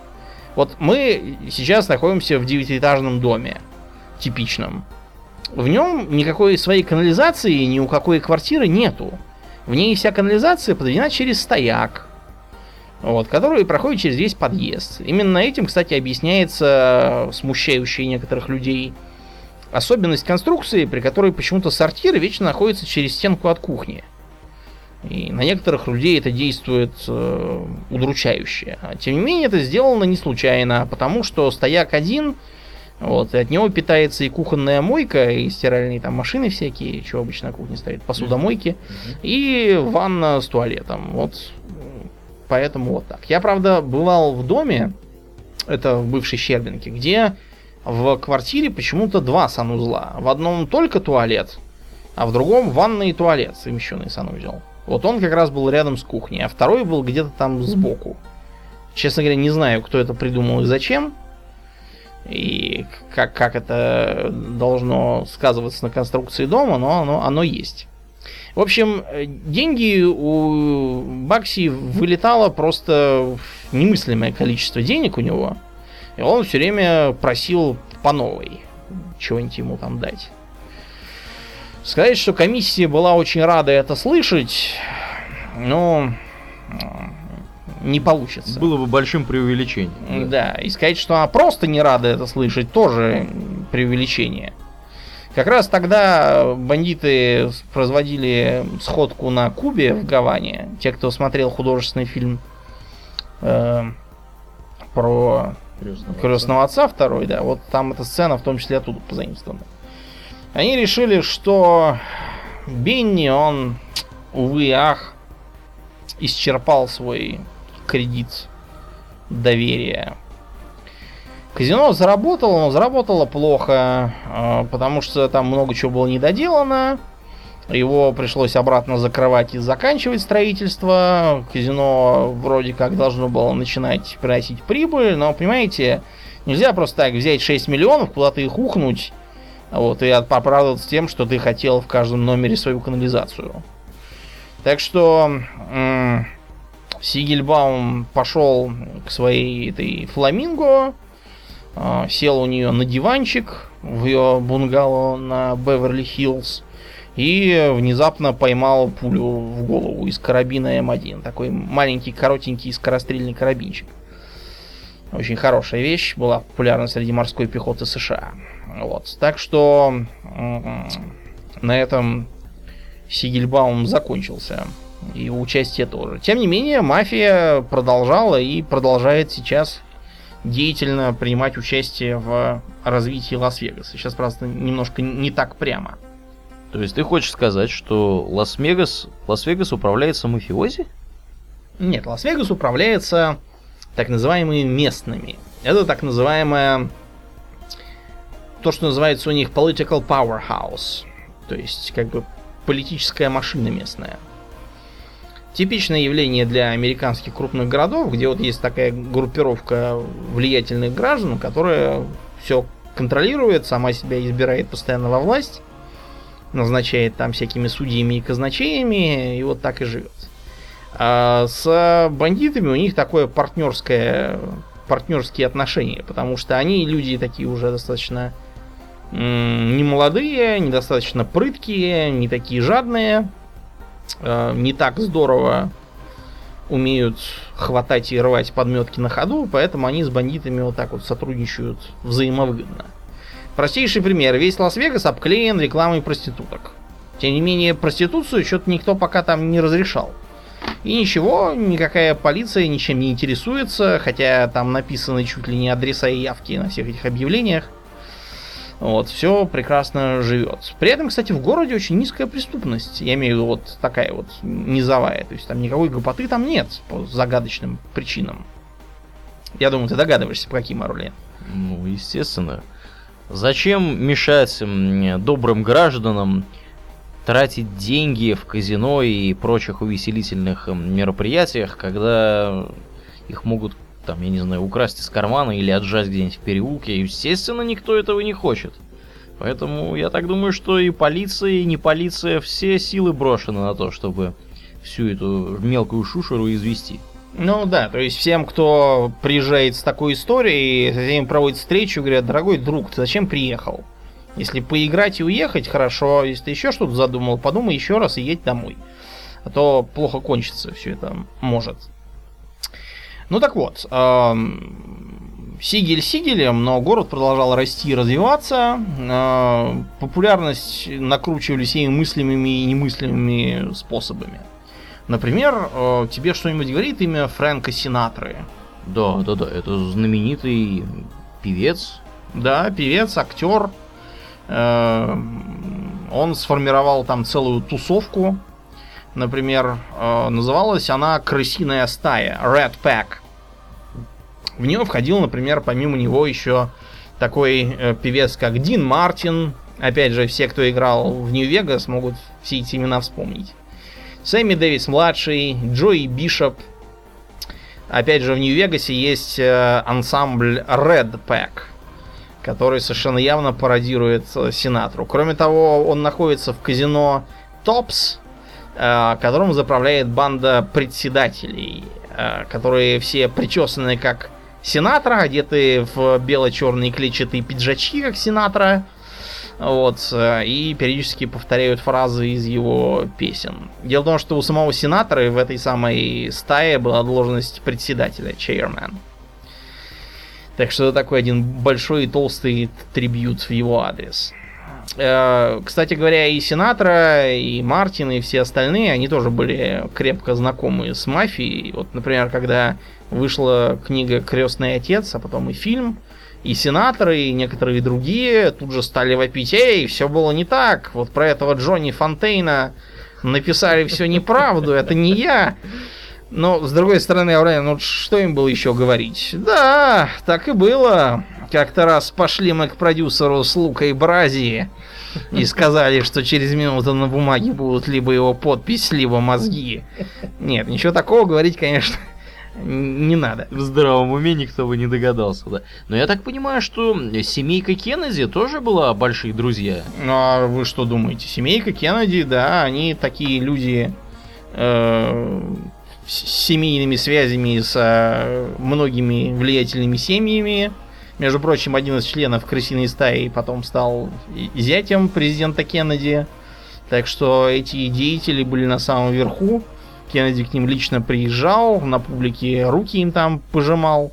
Вот мы сейчас находимся в девятиэтажном доме, типичном. В нем никакой своей канализации ни у какой квартиры нету. В ней вся канализация подведена через стояк, вот, который проходит через весь подъезд. Именно этим, кстати, объясняется смущающая некоторых людей особенность конструкции, при которой почему-то сортир вечно находится через стенку от кухни. И на некоторых людей это действует э, удручающе. А тем не менее, это сделано не случайно, потому что стояк один вот, и от него питается и кухонная мойка, и стиральные там машины всякие, что обычно на кухне стоит, посудомойки, mm-hmm. и ванна с туалетом. Вот, поэтому вот так. Я, правда, бывал в доме, это в бывшей Щербинке, где в квартире почему-то два санузла. В одном только туалет, а в другом ванна и туалет, совмещенный санузел. Вот он как раз был рядом с кухней, а второй был где-то там сбоку. Честно говоря, не знаю, кто это придумал и зачем и как, как это должно сказываться на конструкции дома, но оно, оно есть. В общем, деньги у Бакси вылетало просто немыслимое количество денег у него. И он все время просил по новой чего-нибудь ему там дать. Сказать, что комиссия была очень рада это слышать, но не получится. Было бы большим преувеличением. Да, и сказать, что она просто не рада это слышать, тоже преувеличение. Как раз тогда бандиты производили сходку на Кубе в Гаване. Те, кто смотрел художественный фильм э, про крестного, крестного отца. отца второй, да, вот там эта сцена в том числе оттуда позаимствована. Они решили, что Бенни, он, увы ах, исчерпал свой кредит доверия. Казино заработало, но заработало плохо, а, потому что там много чего было недоделано. Его пришлось обратно закрывать и заканчивать строительство. Казино вроде как должно было начинать приносить прибыль, но, понимаете, нельзя просто так взять 6 миллионов, куда-то их ухнуть, вот, и оправдываться тем, что ты хотел в каждом номере свою канализацию. Так что Сигельбаум пошел к своей этой фламинго, а, сел у нее на диванчик в ее бунгало на Беверли-Хиллз и внезапно поймал пулю в голову из карабина М1. Такой маленький, коротенький скорострельный карабинчик. Очень хорошая вещь, была популярна среди морской пехоты США. Вот. Так что на этом Сигельбаум закончился и участие тоже. Тем не менее, мафия продолжала и продолжает сейчас деятельно принимать участие в развитии Лас-Вегаса. Сейчас, просто немножко не так прямо. То есть ты хочешь сказать, что Лас-Вегас, Лас-Вегас управляется мафиози? Нет, Лас-Вегас управляется так называемыми местными. Это так называемое то, что называется у них political powerhouse. То есть, как бы политическая машина местная. Типичное явление для американских крупных городов, где вот есть такая группировка влиятельных граждан, которая все контролирует, сама себя избирает постоянно во власть, назначает там всякими судьями и казначеями, и вот так и живет. А с бандитами у них такое партнерское, партнерские отношения, потому что они люди такие уже достаточно не молодые, недостаточно прыткие, не такие жадные. Э, не так здорово умеют хватать и рвать подметки на ходу, поэтому они с бандитами вот так вот сотрудничают взаимовыгодно. Простейший пример. Весь Лас-Вегас обклеен рекламой проституток. Тем не менее, проституцию что-то никто пока там не разрешал. И ничего, никакая полиция ничем не интересуется, хотя там написаны чуть ли не адреса и явки на всех этих объявлениях. Вот, все прекрасно живет. При этом, кстати, в городе очень низкая преступность. Я имею в виду вот такая вот низовая. То есть там никакой гопоты там нет по загадочным причинам. Я думаю, ты догадываешься, по каким, Орле. Ну, естественно. Зачем мешать добрым гражданам тратить деньги в казино и прочих увеселительных мероприятиях, когда их могут там, я не знаю, украсть из кармана или отжать где-нибудь в переулке. Естественно, никто этого не хочет. Поэтому я так думаю, что и полиция, и не полиция, все силы брошены на то, чтобы всю эту мелкую шушеру извести. Ну да, то есть всем, кто приезжает с такой историей, с ним проводит встречу, говорят, дорогой друг, ты зачем приехал? Если поиграть и уехать, хорошо. Если ты еще что-то задумал, подумай еще раз и едь домой. А то плохо кончится все это может. Ну так вот, Сигель Сигелем, но город продолжал расти и развиваться. Э, популярность накручивали всеми мыслимыми и немыслимыми способами. Например, э, тебе что-нибудь говорит имя Фрэнка Синатры? Да, да, да, это знаменитый певец. Да, певец, актер. Э, он сформировал там целую тусовку например, э, называлась она «Крысиная стая» Red Pack. В нее входил, например, помимо него еще такой э, певец, как Дин Мартин. Опять же, все, кто играл в Нью-Вегас, могут все эти имена вспомнить. Сэмми Дэвис младший, Джои Бишоп. Опять же, в Нью-Вегасе есть э, ансамбль Red Pack, который совершенно явно пародирует Синатру. Кроме того, он находится в казино Топс, которым заправляет банда председателей, э, которые все причесаны как сенатора, одеты в бело-черные клетчатые пиджачки, как сенатора. Вот, э, и периодически повторяют фразы из его песен. Дело в том, что у самого сенатора в этой самой стае была должность председателя, chairman. Так что это такой один большой и толстый трибют в его адрес. Э, кстати говоря, и Сенатора, и Мартин, и все остальные, они тоже были крепко знакомы с мафией. Вот, например, когда вышла книга Крестный отец, а потом и фильм, и сенаторы, и некоторые другие тут же стали вопить, эй, все было не так, вот про этого Джонни Фонтейна написали все неправду, это не я. Но, с другой стороны, Авраам, ну что им было еще говорить? Да, так и было. Как-то раз пошли мы к продюсеру с Лукой Брази и сказали, что через минуту на бумаге будут либо его подпись, либо мозги. Нет, ничего такого говорить, конечно, не надо. В здравом уме никто бы не догадался, да. Но я так понимаю, что семейка Кеннеди тоже была большие друзья. Ну а вы что думаете? Семейка Кеннеди, да, они такие люди э, семейными связями с э, многими влиятельными семьями. Между прочим, один из членов крысиной стаи потом стал зятем президента Кеннеди. Так что эти деятели были на самом верху. Кеннеди к ним лично приезжал, на публике руки им там пожимал.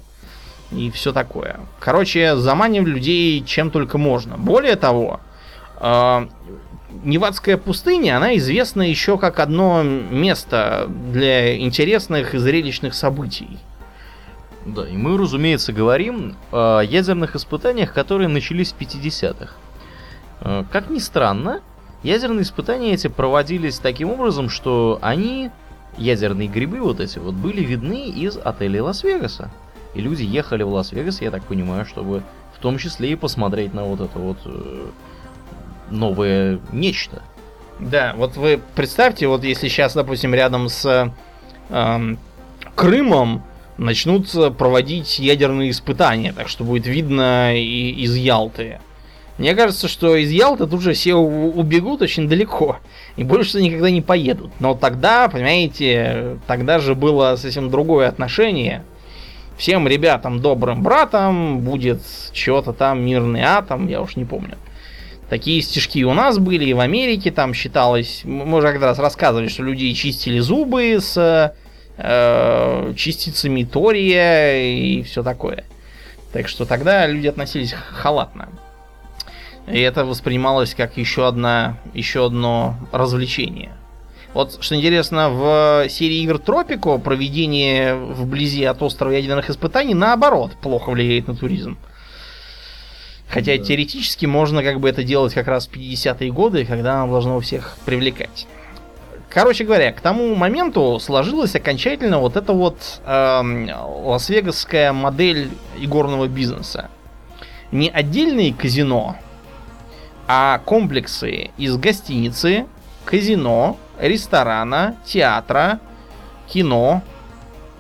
И все такое. Короче, заманивали людей чем только можно. Более того, э, Невадская пустыня, она известна еще как одно место для интересных и зрелищных событий. Да, и мы, разумеется, говорим о ядерных испытаниях, которые начались в 50-х. Э, как ни странно, ядерные испытания эти проводились таким образом, что они, ядерные грибы вот эти вот, были видны из отелей Лас-Вегаса. И люди ехали в Лас-Вегас, я так понимаю, чтобы в том числе и посмотреть на вот это вот э, новое нечто. Да, вот вы представьте, вот если сейчас, допустим, рядом с эм, Крымом начнут проводить ядерные испытания, так что будет видно и из Ялты. Мне кажется, что из Ялты тут же все убегут очень далеко и больше никогда не поедут. Но тогда, понимаете, тогда же было совсем другое отношение. Всем ребятам добрым братом будет чего-то там мирный атом, я уж не помню. Такие стишки у нас были и в Америке, там считалось, мы уже как раз рассказывали, что люди чистили зубы с э, частицами тория и все такое. Так что тогда люди относились халатно. И это воспринималось как еще, одна, еще одно развлечение. Вот, что интересно, в серии игр Тропико проведение вблизи от острова ядерных испытаний, наоборот, плохо влияет на туризм. Хотя да. теоретически можно как бы это делать как раз в 50-е годы, когда оно должно всех привлекать. Короче говоря, к тому моменту сложилась окончательно вот эта вот э, лас-вегасская модель игорного бизнеса. Не отдельные казино, а комплексы из гостиницы, казино, ресторана, театра, кино,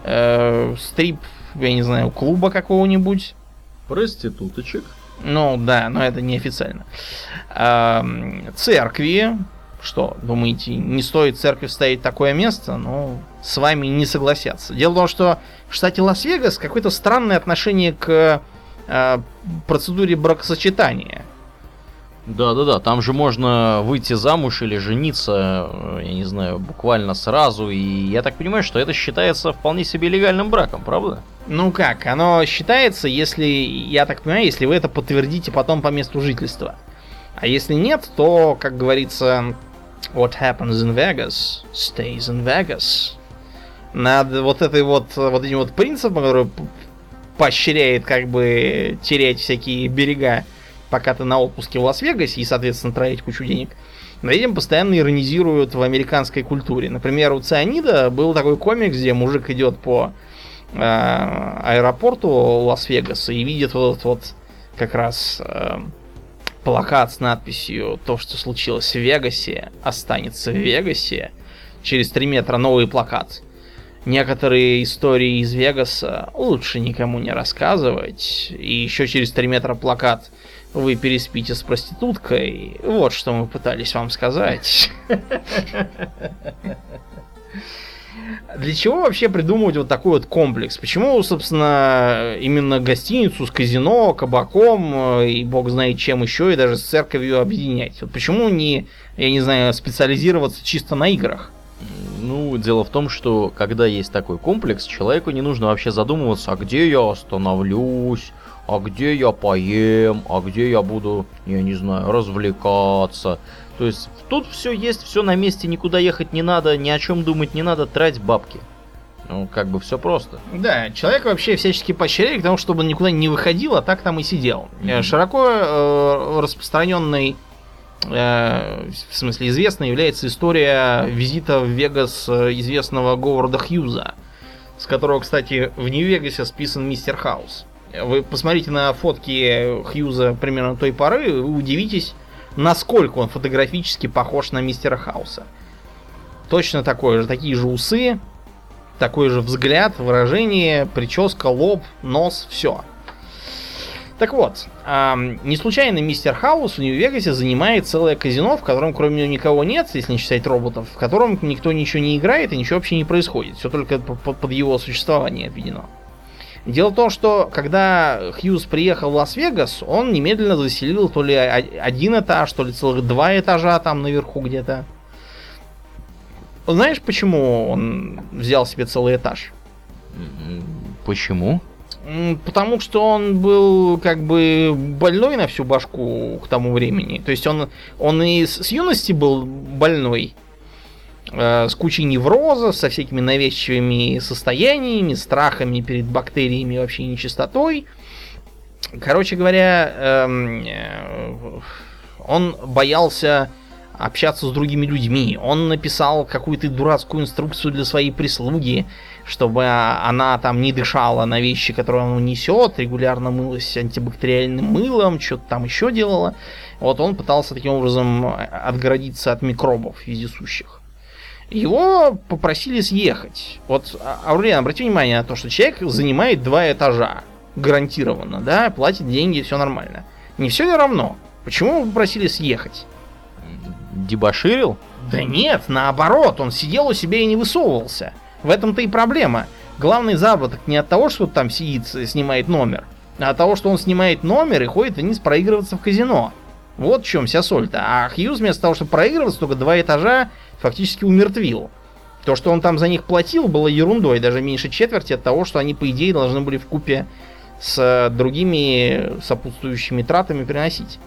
э, стрип, я не знаю, клуба какого-нибудь. Проституточек. Ну да, но это неофициально. Церкви. Что, думаете, не стоит церкви ставить такое место? Ну, с вами не согласятся. Дело в том, что в штате Лас-Вегас какое-то странное отношение к э, процедуре бракосочетания. Да-да-да, там же можно выйти замуж или жениться, э, я не знаю, буквально сразу. И я так понимаю, что это считается вполне себе легальным браком, правда? Ну как, оно считается, если, я так понимаю, если вы это подтвердите потом по месту жительства. А если нет, то, как говорится, what happens in Vegas stays in Vegas. Над вот этой вот, вот этим вот принципом, который поощряет как бы терять всякие берега пока ты на отпуске в Лас-Вегасе и, соответственно, тратить кучу денег, над этим постоянно иронизируют в американской культуре. Например, у Цианида был такой комикс, где мужик идет по э, аэропорту Лас-Вегаса и видит вот этот вот как раз э, плакат с надписью «То, что случилось в Вегасе, останется в Вегасе». Через 3 метра новый плакат. Некоторые истории из Вегаса лучше никому не рассказывать. И еще через 3 метра плакат – вы переспите с проституткой. Вот что мы пытались вам сказать. Для чего вообще придумывать вот такой вот комплекс? Почему, собственно, именно гостиницу с казино, кабаком э, и бог знает чем еще, и даже с церковью объединять? Вот почему не, я не знаю, специализироваться чисто на играх? Ну, дело в том, что когда есть такой комплекс, человеку не нужно вообще задумываться, а где я остановлюсь, а где я поем, а где я буду, я не знаю, развлекаться. То есть тут все есть, все на месте, никуда ехать не надо, ни о чем думать не надо, трать бабки. Ну, как бы все просто. Да, человек вообще всячески поощряли к тому, чтобы он никуда не выходил, а так там и сидел. Mm-hmm. Широко э, распространенный, э, в смысле известной, является история визита в Вегас э, известного Говарда Хьюза, с которого, кстати, в Нью-Вегасе списан Мистер Хаус. Вы посмотрите на фотки Хьюза примерно той поры, вы удивитесь, насколько он фотографически похож на мистера Хауса. Точно такой же, такие же усы, такой же взгляд, выражение, прическа, лоб, нос, все. Так вот, э, не случайно мистер Хаус в Нью-Вегасе занимает целое казино, в котором кроме него никого нет, если не считать роботов, в котором никто ничего не играет и ничего вообще не происходит. Все только под его существование отведено. Дело в том, что когда Хьюз приехал в Лас-Вегас, он немедленно заселил то ли один этаж, то ли целых два этажа там наверху где-то. Знаешь, почему он взял себе целый этаж? Почему? Потому что он был как бы больной на всю башку к тому времени. То есть он, он и с юности был больной, с кучей невроза, со всякими навязчивыми состояниями, страхами перед бактериями и вообще нечистотой. Короче говоря, эм, э, он боялся общаться с другими людьми. Он написал какую-то дурацкую инструкцию для своей прислуги, чтобы она там не дышала на вещи, которые он несет, регулярно мылась антибактериальным мылом, что-то там еще делала. Вот он пытался таким образом отгородиться от микробов вездесущих. Его попросили съехать. Вот, а, Аурлиан, обрати внимание на то, что человек занимает два этажа. Гарантированно, да, платит деньги, все нормально. Не все ли равно? Почему его попросили съехать? Дебоширил? Да нет, наоборот, он сидел у себя и не высовывался. В этом-то и проблема. Главный заработок не от того, что там сидит, снимает номер, а от того, что он снимает номер и ходит вниз проигрываться в казино. Вот в чем вся соль-то. А Хьюз вместо того, чтобы проигрываться, только два этажа фактически умертвил. То, что он там за них платил, было ерундой, даже меньше четверти от того, что они, по идее, должны были в купе с другими сопутствующими тратами приносить.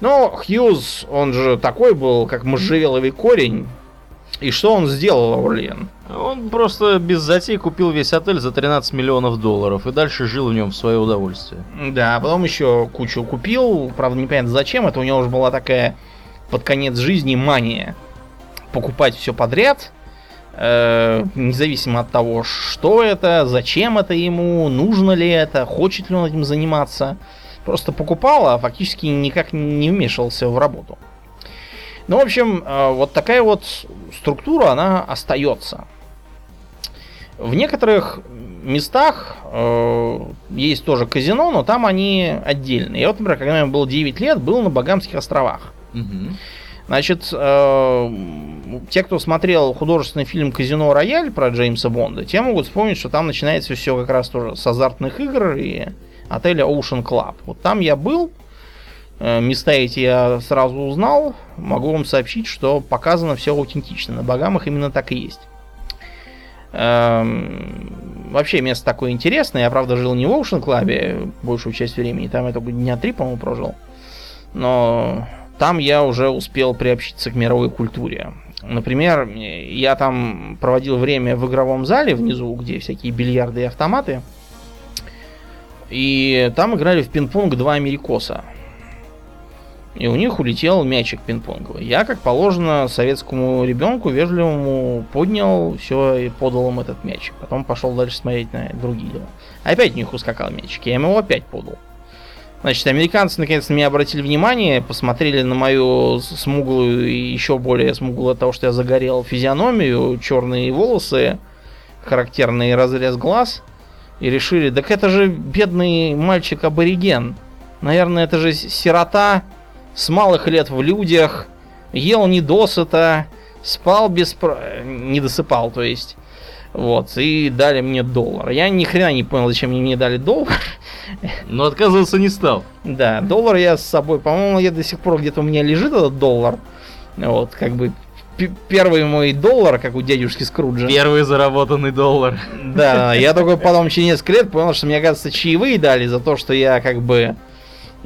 Но Хьюз, он же такой был, как можжевеловый корень. И что он сделал, Аурлиен? Он просто без затей купил весь отель за 13 миллионов долларов и дальше жил в нем в свое удовольствие. Да, а потом еще кучу купил. Правда, непонятно зачем. Это у него уже была такая под конец жизни мания. Покупать все подряд. Э, независимо от того, что это, зачем это ему, нужно ли это, хочет ли он этим заниматься. Просто покупал, а фактически никак не вмешивался в работу. Ну, в общем, э, вот такая вот структура, она остается. В некоторых местах э, есть тоже казино, но там они отдельные. Я вот, например, когда мне было 9 лет, был на Багамских островах. Угу. Значит, э, те, кто смотрел художественный фильм «Казино Рояль» про Джеймса Бонда, те могут вспомнить, что там начинается все как раз тоже с азартных игр и отеля Ocean Club. Вот там я был, э, места эти я сразу узнал, могу вам сообщить, что показано все аутентично. На Багамах именно так и есть. Эм, вообще место такое интересное. Я, правда, жил не в Ocean Club большую часть времени. Там я только дня три, по-моему, прожил. Но там я уже успел приобщиться к мировой культуре. Например, я там проводил время в игровом зале внизу, где всякие бильярды и автоматы. И там играли в пинг-понг два америкоса. И у них улетел мячик пинг-понговый. Я, как положено, советскому ребенку вежливому поднял все и подал им этот мячик. Потом пошел дальше смотреть на другие дела. Опять у них ускакал мячик. Я ему опять подал. Значит, американцы наконец на меня обратили внимание, посмотрели на мою смуглую и еще более смуглую от того, что я загорел физиономию, черные волосы, характерный разрез глаз, и решили, так это же бедный мальчик-абориген. Наверное, это же сирота с малых лет в людях, ел недосыто, спал без... не досыпал, то есть. Вот, и дали мне доллар. Я ни хрена не понял, зачем мне не дали доллар. Но отказываться не стал. Да, доллар я с собой, по-моему, я до сих пор где-то у меня лежит этот доллар. Вот, как бы первый мой доллар, как у дядюшки Скруджа. Первый заработанный доллар. Да, я только потом через несколько лет понял, что мне, кажется, чаевые дали за то, что я как бы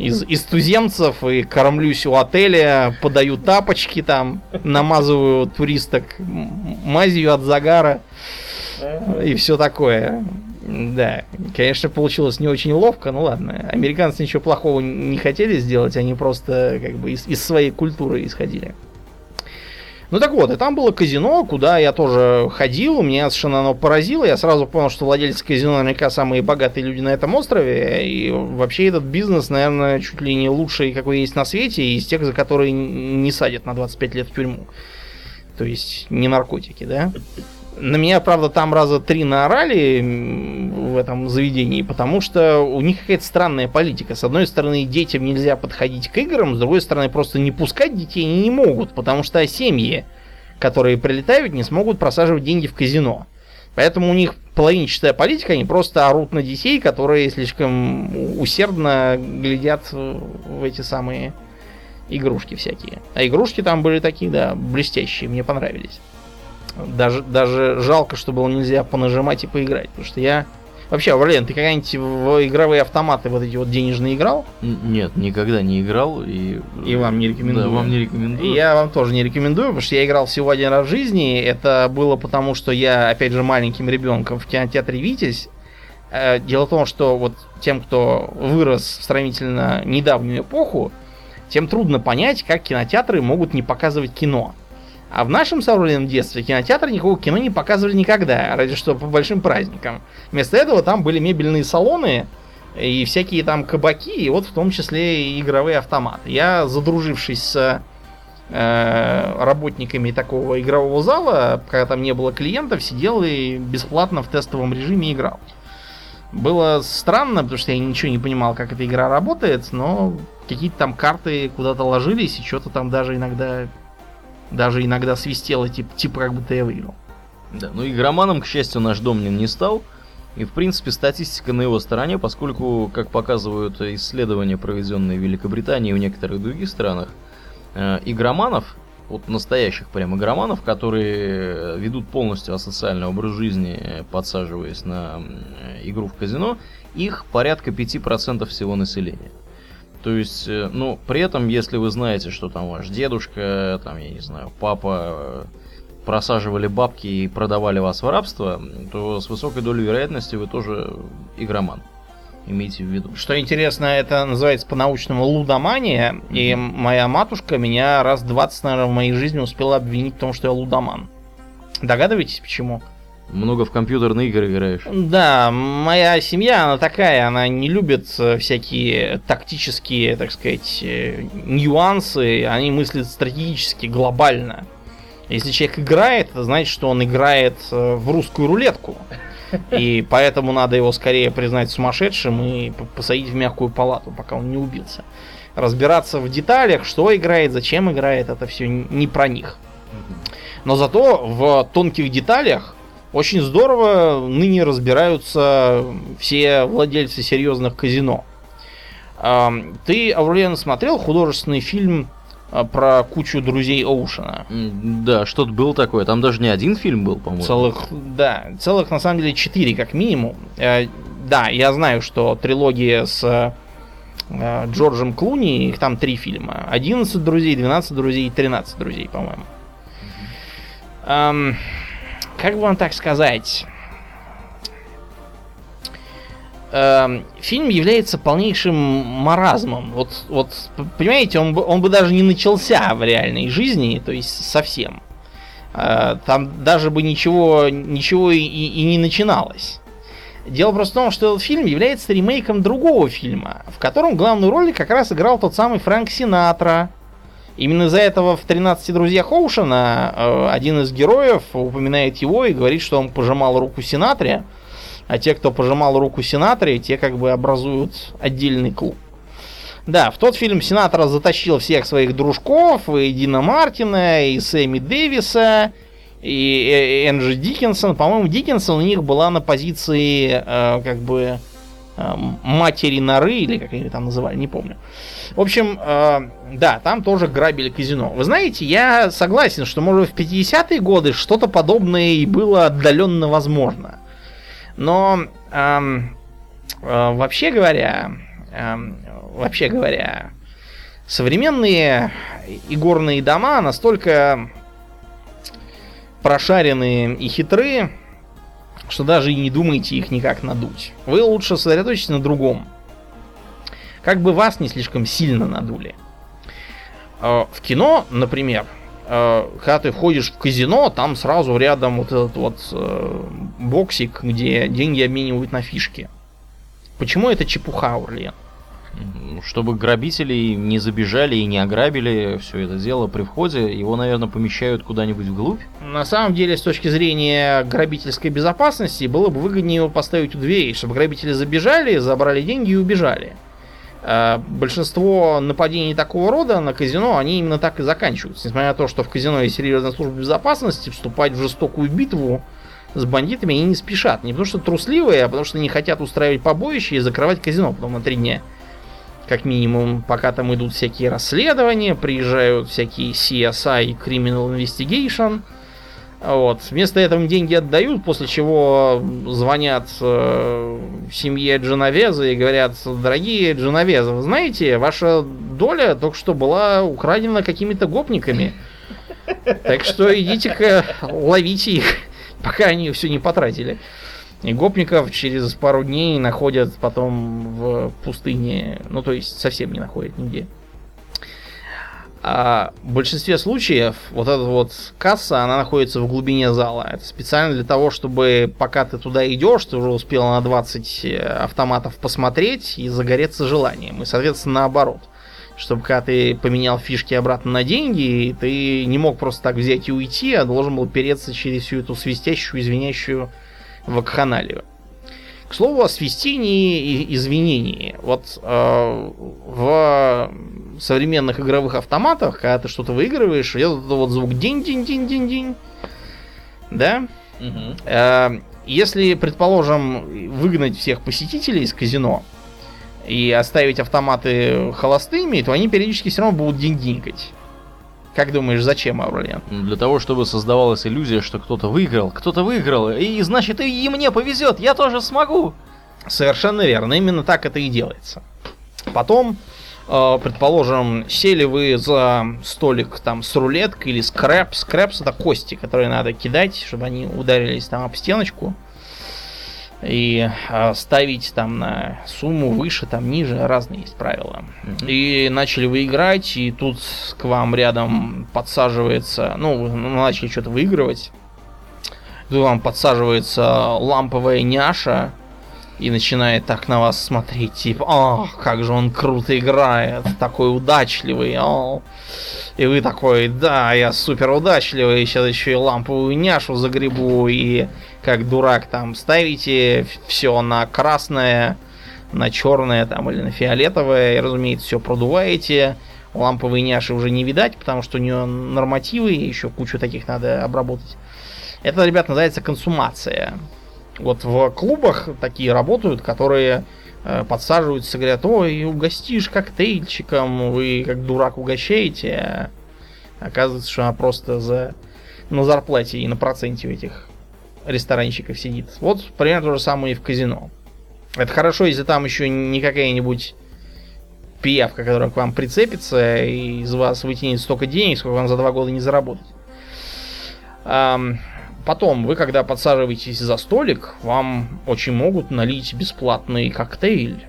из, из туземцев и кормлюсь у отеля, подаю тапочки там, намазываю туристок мазью от загара и все такое. Да, конечно, получилось не очень ловко, ну ладно. Американцы ничего плохого не хотели сделать, они просто как бы из, из своей культуры исходили. Ну так вот, и там было казино, куда я тоже ходил, меня совершенно оно поразило. Я сразу понял, что владельцы казино наверняка самые богатые люди на этом острове. И вообще этот бизнес, наверное, чуть ли не лучший, какой есть на свете, из тех, за которые не садят на 25 лет в тюрьму. То есть не наркотики, да? На меня, правда, там раза три наорали в этом заведении, потому что у них какая-то странная политика. С одной стороны, детям нельзя подходить к играм, с другой стороны, просто не пускать детей они не могут, потому что семьи, которые прилетают, не смогут просаживать деньги в казино. Поэтому у них половинчатая политика, они просто орут на детей, которые слишком усердно глядят в эти самые игрушки всякие. А игрушки там были такие, да, блестящие, мне понравились. Даже, даже жалко, что было нельзя понажимать и поиграть. Потому что я Вообще, Вален, ты когда-нибудь в игровые автоматы вот эти вот денежные играл? Нет, никогда не играл и... И вам не рекомендую. Да, вам не рекомендую. Я вам тоже не рекомендую, потому что я играл всего один раз в жизни. Это было потому, что я, опять же, маленьким ребенком в кинотеатре «Витязь». Э, Дело в том, что вот тем, кто вырос в сравнительно недавнюю эпоху, тем трудно понять, как кинотеатры могут не показывать кино. А в нашем современном детстве кинотеатры никакого кино не показывали никогда, разве что по большим праздникам. Вместо этого там были мебельные салоны и всякие там кабаки, и вот в том числе и игровые автоматы. Я, задружившись с э, работниками такого игрового зала, когда там не было клиентов, сидел и бесплатно в тестовом режиме играл. Было странно, потому что я ничего не понимал, как эта игра работает, но какие-то там карты куда-то ложились, и что-то там даже иногда даже иногда свистело, типа, типа как будто я выиграл. Да, ну игроманом, к счастью, наш Домнин не стал. И, в принципе, статистика на его стороне, поскольку, как показывают исследования, проведенные в Великобритании и в некоторых других странах, э, игроманов, вот настоящих прям игроманов, которые ведут полностью асоциальный образ жизни, подсаживаясь на игру в казино, их порядка 5% всего населения. То есть, э, ну, при этом, если вы знаете, что там ваш дедушка, там, я не знаю, папа э, просаживали бабки и продавали вас в рабство, то с высокой долей вероятности вы тоже игроман. Имейте в виду. Что интересно, это называется по-научному лудомания, и моя матушка меня раз 20, наверное, в моей жизни успела обвинить в том, что я лудоман. Догадываетесь, почему? Много в компьютерные игры играешь. Да, моя семья, она такая, она не любит э, всякие тактические, так сказать, э, нюансы, они мыслят стратегически, глобально. Если человек играет, это значит, что он играет э, в русскую рулетку. И поэтому надо его скорее признать сумасшедшим и посадить в мягкую палату, пока он не убился. Разбираться в деталях, что играет, зачем играет, это все не про них. Но зато в тонких деталях очень здорово ныне разбираются все владельцы серьезных казино. Ты, Аурлиан, смотрел художественный фильм а, про кучу друзей Оушена? Да, что-то было такое. Там даже не один фильм был, по-моему. Целых, да, целых на самом деле четыре как минимум. Э, Да, я знаю, что трилогия с э, Джорджем Клуни, их там три фильма. 11 друзей, 12 друзей и 13 друзей, по-моему. Ам, как бы вам так сказать? Эм, фильм является полнейшим маразмом. Вот, вот понимаете, он бы, он бы даже не начался в реальной жизни, то есть совсем. Э, Там даже бы ничего, ничего и, и не начиналось. Дело просто в том, что этот фильм является ремейком другого фильма, в котором главную роль как раз играл тот самый Фрэнк Синатра. Именно из-за этого в «13 друзьях Оушена» э, один из героев упоминает его и говорит, что он пожимал руку Синатре, а те, кто пожимал руку Синатре, те как бы образуют отдельный клуб. Да, в тот фильм Синатра затащил всех своих дружков, и Дина Мартина, и Сэмми Дэвиса, и Э- Энджи Диккенсон. По-моему, Диккенсон у них была на позиции э, как бы матери норы, или как они там называли, не помню. В общем, э, да, там тоже грабили казино. Вы знаете, я согласен, что, может, в 50-е годы что-то подобное и было отдаленно возможно. Но эм, э, вообще говоря, эм, вообще говоря, современные игорные дома настолько прошаренные и хитрые, что даже и не думайте их никак надуть. Вы лучше сосредоточьтесь на другом. Как бы вас не слишком сильно надули. Э, В кино, например, э, когда ты входишь в казино, там сразу рядом вот этот вот э, боксик, где деньги обменивают на фишки. Почему это чепуха, Урлен? Чтобы грабители не забежали и не ограбили все это дело при входе, его, наверное, помещают куда-нибудь вглубь. На самом деле, с точки зрения грабительской безопасности, было бы выгоднее его поставить у дверей, чтобы грабители забежали, забрали деньги и убежали. Э, Большинство нападений такого рода на казино, они именно так и заканчиваются. Несмотря на то, что в казино есть серьезная служба безопасности, вступать в жестокую битву с бандитами они не спешат. Не потому что трусливые, а потому что не хотят устраивать побоище и закрывать казино потом на три дня. Как минимум, пока там идут всякие расследования, приезжают всякие CSI и Criminal Investigation. Вот. Вместо этого деньги отдают, после чего звонят э, семье Дженовеза и говорят, дорогие Дженовезы, вы знаете, ваша доля только что была украдена какими-то гопниками. Так что идите-ка ловите их, пока они все не потратили. И гопников через пару дней находят потом в пустыне. Ну, то есть совсем не находят нигде. А в большинстве случаев вот эта вот касса, она находится в глубине зала. Это специально для того, чтобы пока ты туда идешь, ты уже успел на 20 э, автоматов посмотреть и загореться желанием. И, соответственно, наоборот. Чтобы когда ты поменял фишки обратно на деньги, ты не мог просто так взять и уйти, а должен был переться через всю эту свистящую, извиняющую вакханалию. К слову о свистении и извинении. Вот э, в современных игровых автоматах, когда ты что-то выигрываешь, идет этот вот звук динь-динь-динь-динь-динь. Да? Мгм. Э, если, предположим, выгнать всех посетителей из казино и оставить автоматы холостыми, то они периодически все равно будут динь-динькать. Как думаешь, зачем, Аурлиан? Для того, чтобы создавалась иллюзия, что кто-то выиграл, кто-то выиграл, и значит и мне повезет, я тоже смогу. Совершенно верно, именно так это и делается. Потом, э, предположим, сели вы за столик там с рулеткой или скрэп. Скрэпс это кости, которые надо кидать, чтобы они ударились там об стеночку. И э, ставить там на сумму выше, там ниже, разные есть правила. И начали вы играть, и тут к вам рядом подсаживается, ну, вы начали что-то выигрывать. Тут вам подсаживается ламповая няша и начинает так на вас смотреть, типа, о, как же он круто играет, такой удачливый, о. И вы такой, да, я супер удачливый, сейчас еще и ламповую няшу загребу, и как дурак там ставите все на красное, на черное там или на фиолетовое, и, разумеется, все продуваете. Ламповые няши уже не видать, потому что у нее нормативы, и еще кучу таких надо обработать. Это, ребят, называется консумация. Вот в клубах такие работают, которые э, подсаживаются, говорят, ой, угостишь коктейльчиком, вы как дурак угощаете, а оказывается, что она просто за на зарплате и на проценте этих ресторанщиков сидит. Вот примерно то же самое и в казино. Это хорошо, если там еще не какая-нибудь пиявка, которая к вам прицепится и из вас вытянет столько денег, сколько вам за два года не заработать. Потом, вы когда подсаживаетесь за столик, вам очень могут налить бесплатный коктейль.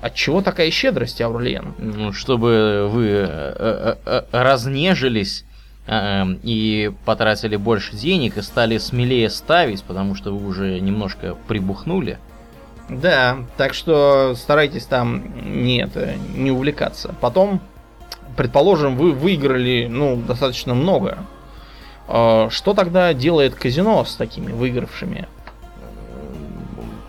От чего такая щедрость, Аурлиен? Ну, чтобы вы э, э, э, разнежились и потратили больше денег и стали смелее ставить, потому что вы уже немножко прибухнули. Да, так что старайтесь там не это, не увлекаться. Потом, предположим, вы выиграли, ну, достаточно много. Э, Что тогда делает казино с такими выигравшими?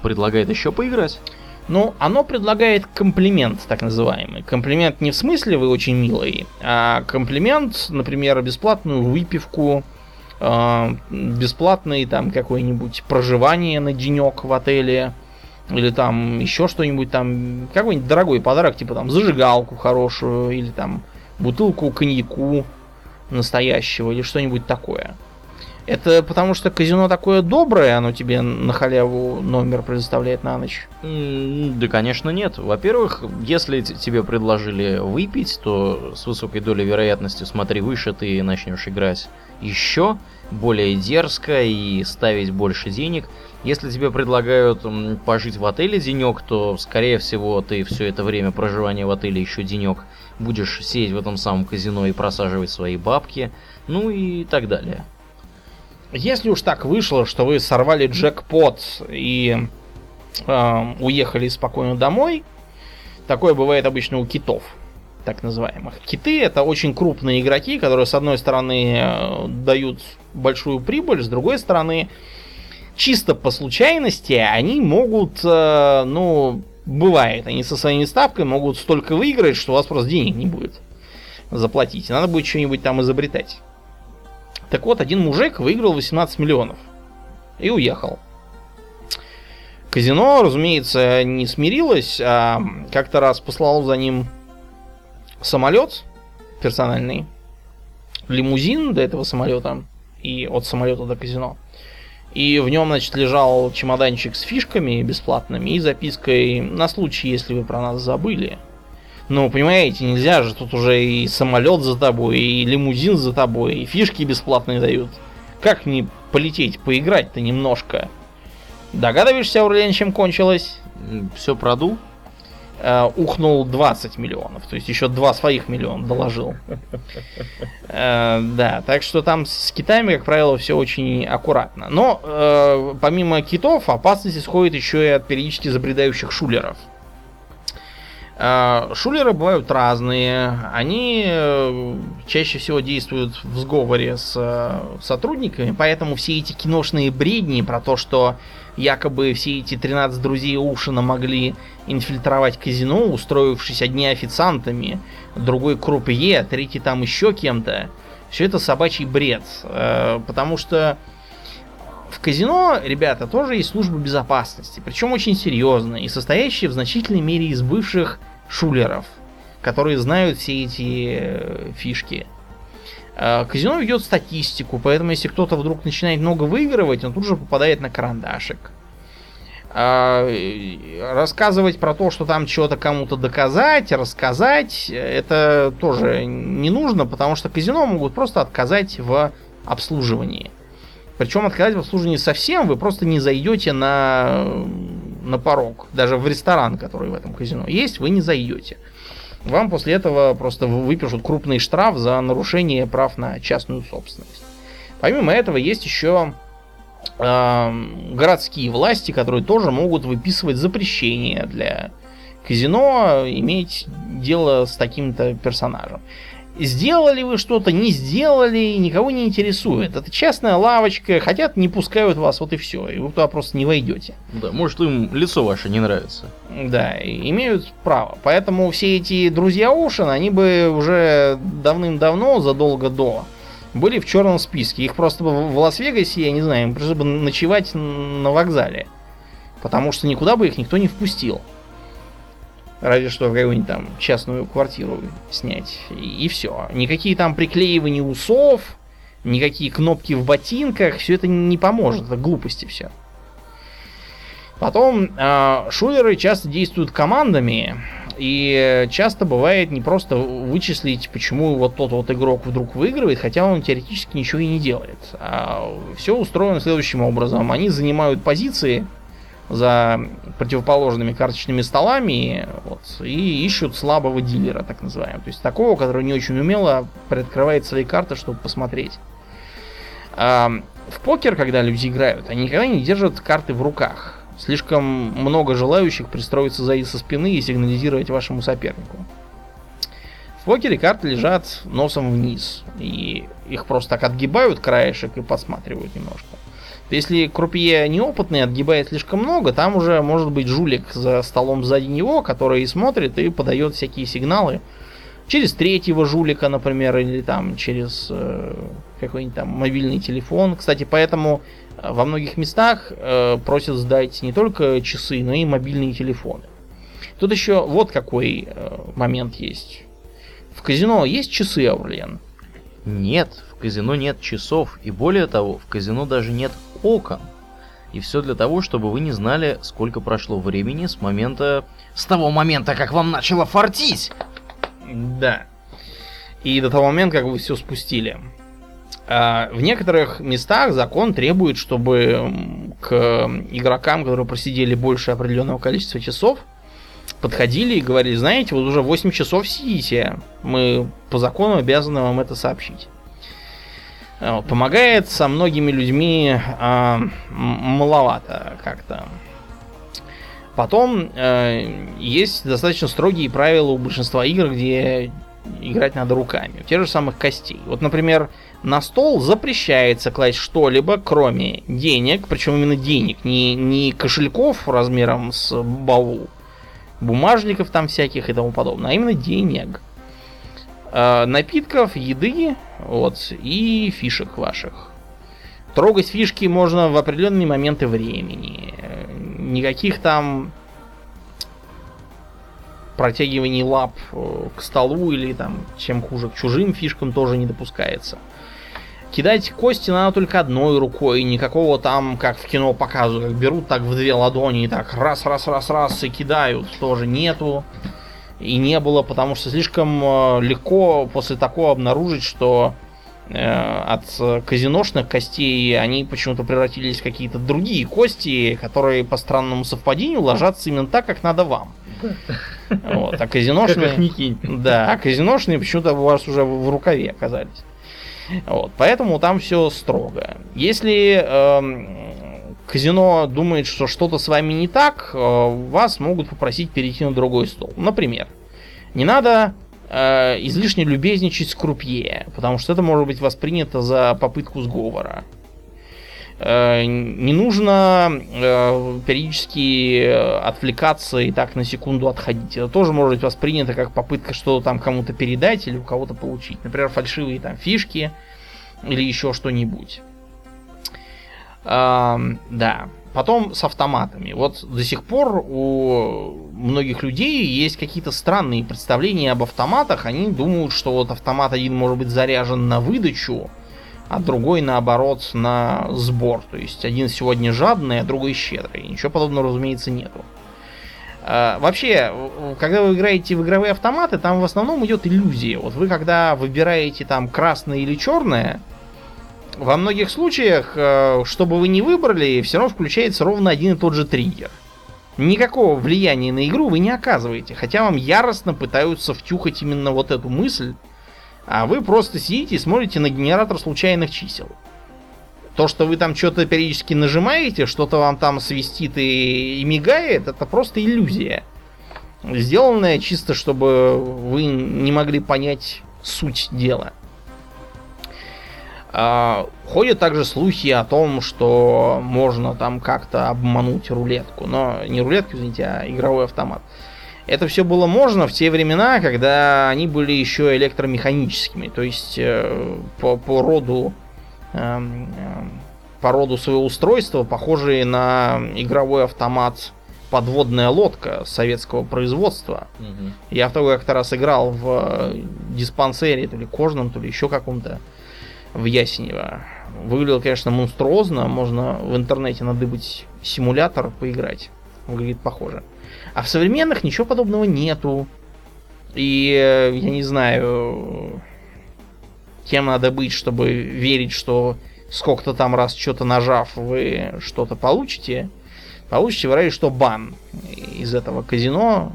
Предлагает еще поиграть. Ну, оно предлагает комплимент, так называемый. Комплимент не в смысле вы очень милый, а комплимент, например, бесплатную выпивку, э, бесплатное там какое-нибудь проживание на денек в отеле, или там еще что-нибудь там, какой-нибудь дорогой подарок, типа там зажигалку хорошую, или там бутылку коньяку настоящего, или что-нибудь такое. Это потому что казино такое доброе, оно тебе на халяву номер предоставляет на ночь. Да, конечно, нет. Во-первых, если тебе предложили выпить, то с высокой долей вероятности, смотри выше, ты начнешь играть еще более дерзко и ставить больше денег. Если тебе предлагают пожить в отеле денек, то, скорее всего, ты все это время проживания в отеле еще денек будешь сидеть в этом самом казино и просаживать свои бабки, ну и так далее. Если уж так вышло, что вы сорвали джекпот и э, уехали спокойно домой, такое бывает обычно у китов, так называемых. Киты это очень крупные игроки, которые с одной стороны э, дают большую прибыль, с другой стороны, чисто по случайности они могут, э, ну, бывает, они со своими ставками могут столько выиграть, что у вас просто денег не будет заплатить. Надо будет что-нибудь там изобретать. Так вот, один мужик выиграл 18 миллионов и уехал. Казино, разумеется, не смирилось, а как-то раз послал за ним самолет персональный, лимузин до этого самолета, и от самолета до казино. И в нем, значит, лежал чемоданчик с фишками бесплатными и запиской на случай, если вы про нас забыли. Ну, понимаете, нельзя же, тут уже и самолет за тобой, и лимузин за тобой, и фишки бесплатные дают. Как не полететь, поиграть-то немножко? Догадываешься, Аурлиан, чем кончилось? Все продул? Э, ухнул 20 миллионов. То есть еще два своих миллиона доложил. Э, да, так что там с китами, как правило, все очень аккуратно. Но э, помимо китов, опасность исходит еще и от периодически забредающих шулеров. Э, шулеры бывают разные. Они э, чаще всего действуют в сговоре с э, сотрудниками, поэтому все эти киношные бредни про то, что якобы все эти 13 друзей Ушина могли инфильтровать казино, устроившись одни официантами, другой крупье, третий там еще кем-то. Все это собачий бред. Потому что в казино, ребята, тоже есть служба безопасности, причем очень серьезная и состоящая в значительной мере из бывших шулеров, которые знают все эти э, фишки. А, казино ведет статистику, поэтому если кто-то вдруг начинает много выигрывать, он тут же попадает на карандашик. А, рассказывать про то, что там чего-то кому-то доказать, рассказать, это тоже не нужно, потому что казино могут просто отказать в обслуживании. Причем отказать в обслуживании совсем, вы просто не зайдете на, на порог. Даже в ресторан, который в этом казино есть, вы не зайдете. Вам после этого просто выпишут крупный штраф за нарушение прав на частную собственность. Помимо этого есть еще э, городские власти, которые тоже могут выписывать запрещения для казино иметь дело с таким-то персонажем. Сделали вы что-то, не сделали, никого не интересует. Это частная лавочка, хотят, не пускают вас, вот и все. И вы туда просто не войдете. Да, может им лицо ваше не нравится. Да, имеют право. Поэтому все эти друзья Ушин, они бы уже давным-давно, задолго до, были в черном списке. Их просто в Лас-Вегасе, я не знаю, им пришлось бы ночевать на вокзале. Потому что никуда бы их никто не впустил. Разве что в какую-нибудь там частную квартиру снять. И, и все. Никакие там приклеивания усов, никакие кнопки в ботинках, все это не поможет. Это глупости все. Потом э, шулеры часто действуют командами, и часто бывает не просто вычислить, почему вот тот вот игрок вдруг выигрывает, хотя он теоретически ничего и не делает. А все устроено следующим образом. Они занимают позиции за противоположными карточными столами вот, и ищут слабого дилера, так называемого. То есть такого, который не очень умело приоткрывает свои карты, чтобы посмотреть. А, в покер, когда люди играют, они никогда не держат карты в руках. Слишком много желающих пристроиться сзади со спины и сигнализировать вашему сопернику. В покере карты лежат носом вниз. И их просто так отгибают краешек и посматривают немножко. Если крупье неопытный, отгибает слишком много, там уже может быть жулик за столом сзади него, который смотрит и подает всякие сигналы. Через третьего жулика, например, или там через э, какой-нибудь там мобильный телефон. Кстати, поэтому э, во многих местах э, просят сдать не только часы, но и мобильные телефоны. Тут еще вот какой э, момент есть. В казино есть часы, Аурлиен? Нет, в казино нет часов. И более того, в казино даже нет окон. И все для того, чтобы вы не знали, сколько прошло времени с момента... С того момента, как вам начало фартить! Да. И до того момента, как вы все спустили. А, в некоторых местах закон требует, чтобы к игрокам, которые просидели больше определенного количества часов, подходили и говорили, знаете, вот уже 8 часов сидите, мы по закону обязаны вам это сообщить. Вот, помогает со многими людьми э, маловато как-то. Потом э, есть достаточно строгие правила у большинства игр, где играть надо руками. Те же самых костей. Вот, например, на стол запрещается класть что-либо, кроме денег, причем именно денег, не, не кошельков размером с баул, бумажников там всяких и тому подобное, а именно денег. Э, напитков, еды, вот, и фишек ваших. Трогать фишки можно в определенные моменты времени. Никаких там протягиваний лап э, к столу или там, чем хуже, к чужим фишкам тоже не допускается. Кидать кости надо только одной рукой, никакого там, как в кино показывают, как берут так в две ладони и так раз, раз, раз, раз и кидают, тоже нету. И не было, потому что слишком э, легко после такого обнаружить, что э, от казиношных костей они почему-то превратились в какие-то другие кости, которые по странному совпадению ложатся именно так, как надо вам. Вот, а казиношные... Да, а казиношные почему-то у вас уже в рукаве оказались. Вот, поэтому там все строго. Если эм, казино думает, что что-то с вами не так, э, вас могут попросить перейти на другой стол. Например, не надо э, излишне любезничать с крупье, потому что это может быть воспринято за попытку сговора. Э, не нужно э, периодически отвлекаться и так на секунду отходить. Это тоже может быть воспринято как попытка что-то там кому-то передать или у кого-то получить. Например, фальшивые там фишки или еще что-нибудь. Да. Потом с автоматами. Вот до сих пор у многих людей есть какие-то странные представления об автоматах. Они думают, что вот автомат один может быть заряжен на выдачу, а другой наоборот на сбор. То есть один сегодня жадный, а другой щедрый. Ничего подобного, разумеется, нету. А, вообще, когда вы играете в игровые автоматы, там в основном идет иллюзия. Вот вы когда выбираете там красное или черное, во многих случаях, э, что бы вы ни выбрали, все равно включается ровно один и тот же триггер. Никакого влияния на игру вы не оказываете, хотя вам яростно пытаются втюхать именно вот эту мысль, а вы просто сидите и смотрите на генератор случайных чисел. То, что вы там что-то периодически нажимаете, что-то вам там свистит и, и мигает, это просто иллюзия. Сделанная чисто, чтобы вы не могли понять суть дела. А, ходят также слухи о том, что можно там как-то обмануть рулетку. Но не рулетку, извините, а игровой автомат. Это все было можно в те времена, когда они были еще электромеханическими. То есть э, по, по роду э, э, по роду своего устройства похожие на игровой автомат подводная лодка советского производства. Мгм. Я в такой как-то раз играл в э, диспансере, то ли кожном, то ли еще каком-то в Ясенево. Выглядело, конечно, монструозно. Можно в интернете надыбать симулятор, поиграть. Выглядит похоже. А в современных ничего подобного нету. И э, я не знаю, кем надо быть, чтобы верить, что сколько-то там раз что-то нажав, вы что-то получите. Получите, вероятно, что бан из этого казино.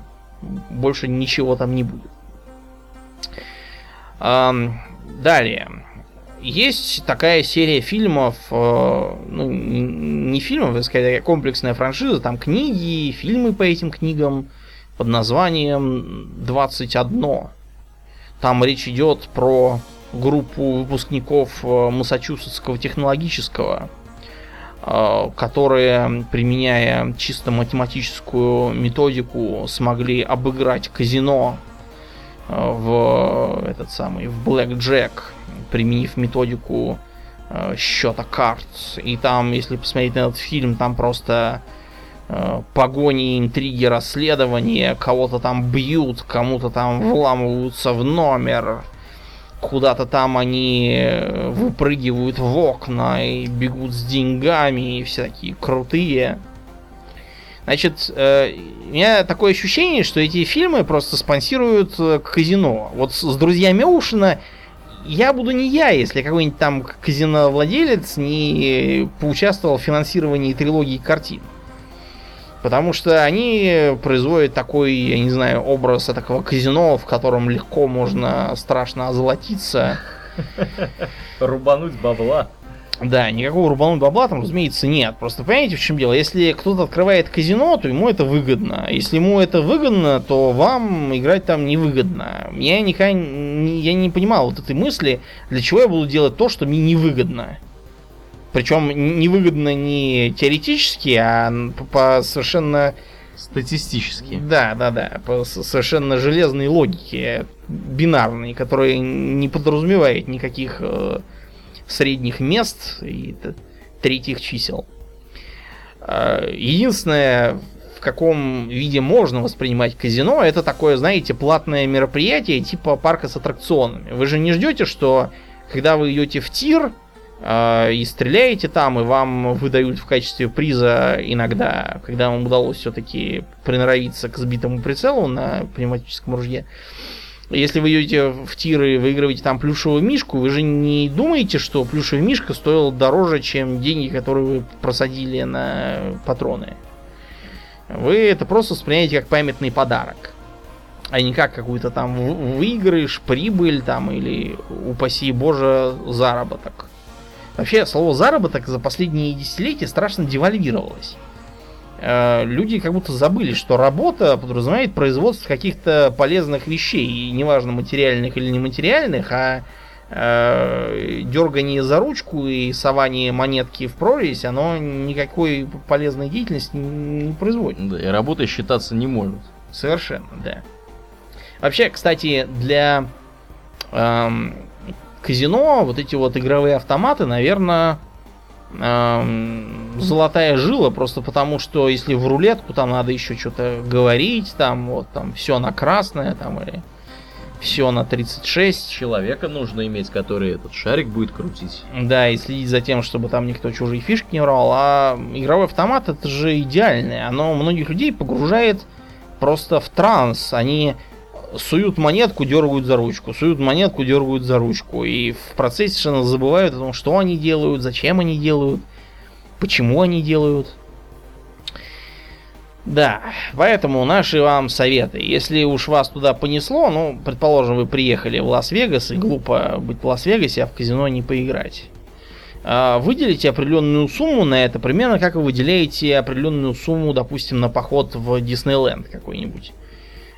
Больше ничего там не будет. Далее. Есть такая серия фильмов, э, ну, не фильмов, это скорее комплексная франшиза, там книги, фильмы по этим книгам под названием 21. Там речь идет про группу выпускников э, Массачусетского технологического, э, которые, применяя чисто математическую методику, смогли обыграть казино в этот самый в Black применив методику э, счета карт. И там, если посмотреть на этот фильм, там просто э, погони, интриги, расследования, кого-то там бьют, кому-то там вламываются в номер, куда-то там они э, выпрыгивают в окна и бегут с деньгами, и все такие крутые. Значит, э, у меня такое ощущение, что эти фильмы просто спонсируют э, казино. Вот с, друзьями Оушена я буду не я, если какой-нибудь там казиновладелец не поучаствовал в финансировании трилогии картин. Потому что они производят такой, я не знаю, образ такого казино, в котором легко можно страшно озолотиться. Рубануть бабла. Да, никакого рубануть бабла там, разумеется, нет. Просто понимаете, в чем дело? Если кто-то открывает казино, то ему это выгодно. Если ему это выгодно, то вам играть там невыгодно. Я никогда не, я не понимал вот этой мысли, для чего я буду делать то, что мне невыгодно. Причем невыгодно не теоретически, а по, совершенно Статистически. да, да, да, по совершенно железной логике, бинарной, которая не подразумевает никаких э, средних мест и третьих чисел. Э, Единственное, в каком виде можно воспринимать казино, это такое, знаете, платное мероприятие типа парка с аттракционами. Вы же не ждете, что когда вы идете в тир, э, и стреляете там, и вам выдают в качестве приза иногда, когда вам удалось все-таки приноровиться к сбитому прицелу на пневматическом ружье. Если вы идете в тиры и выигрываете там плюшевую мишку, вы же не думаете, что плюшевая мишка стоила дороже, чем деньги, которые вы просадили на патроны. Вы это просто воспринимаете как памятный подарок. А не как какую-то там выигрыш, прибыль там или, упаси боже, заработок. Вообще, слово заработок за последние десятилетия страшно девальвировалось. Э, люди как будто забыли, что работа подразумевает производство каких-то полезных вещей, и неважно материальных или нематериальных, а э, дергание за ручку и сование монетки в прорезь, оно никакой полезной деятельности не производит. Да, и работа считаться не может. Совершенно, да. Вообще, кстати, для эм, казино вот эти вот игровые автоматы, наверное, золотая жила, просто потому что если в рулетку там надо еще что-то говорить, там вот там все на красное, там или все на 36. Человека нужно иметь, который этот шарик будет крутить. Да, и следить за тем, чтобы там никто чужие фишки не брал. А игровой автомат это же идеальное. Оно многих людей погружает просто в транс. Они суют монетку, дергают за ручку, суют монетку, дергают за ручку. И в процессе совершенно забывают о том, что они делают, зачем они делают, почему они делают. Да, поэтому наши вам советы. Если уж вас туда понесло, ну, предположим, вы приехали в Лас-Вегас, и глупо быть в Лас-Вегасе, а в казино не поиграть. А, выделите определенную сумму на это, примерно как вы выделяете определенную сумму, допустим, на поход в Диснейленд какой-нибудь.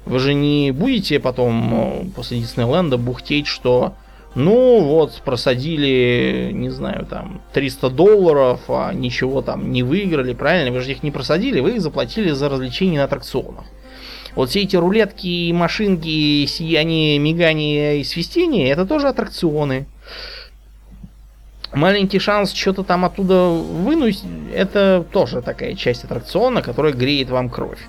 Вы же не будете потом э, после Диснейленда бухтеть, что ну вот, просадили, не знаю, там 300 долларов, а ничего там не выиграли, правильно? Вы же их не просадили, вы их заплатили за развлечения на аттракционах. Вот все эти рулетки машинки, сияние, мигание и свистение, это тоже аттракционы. Маленький шанс что-то там оттуда вынуть, это тоже такая часть аттракциона, которая греет вам кровь.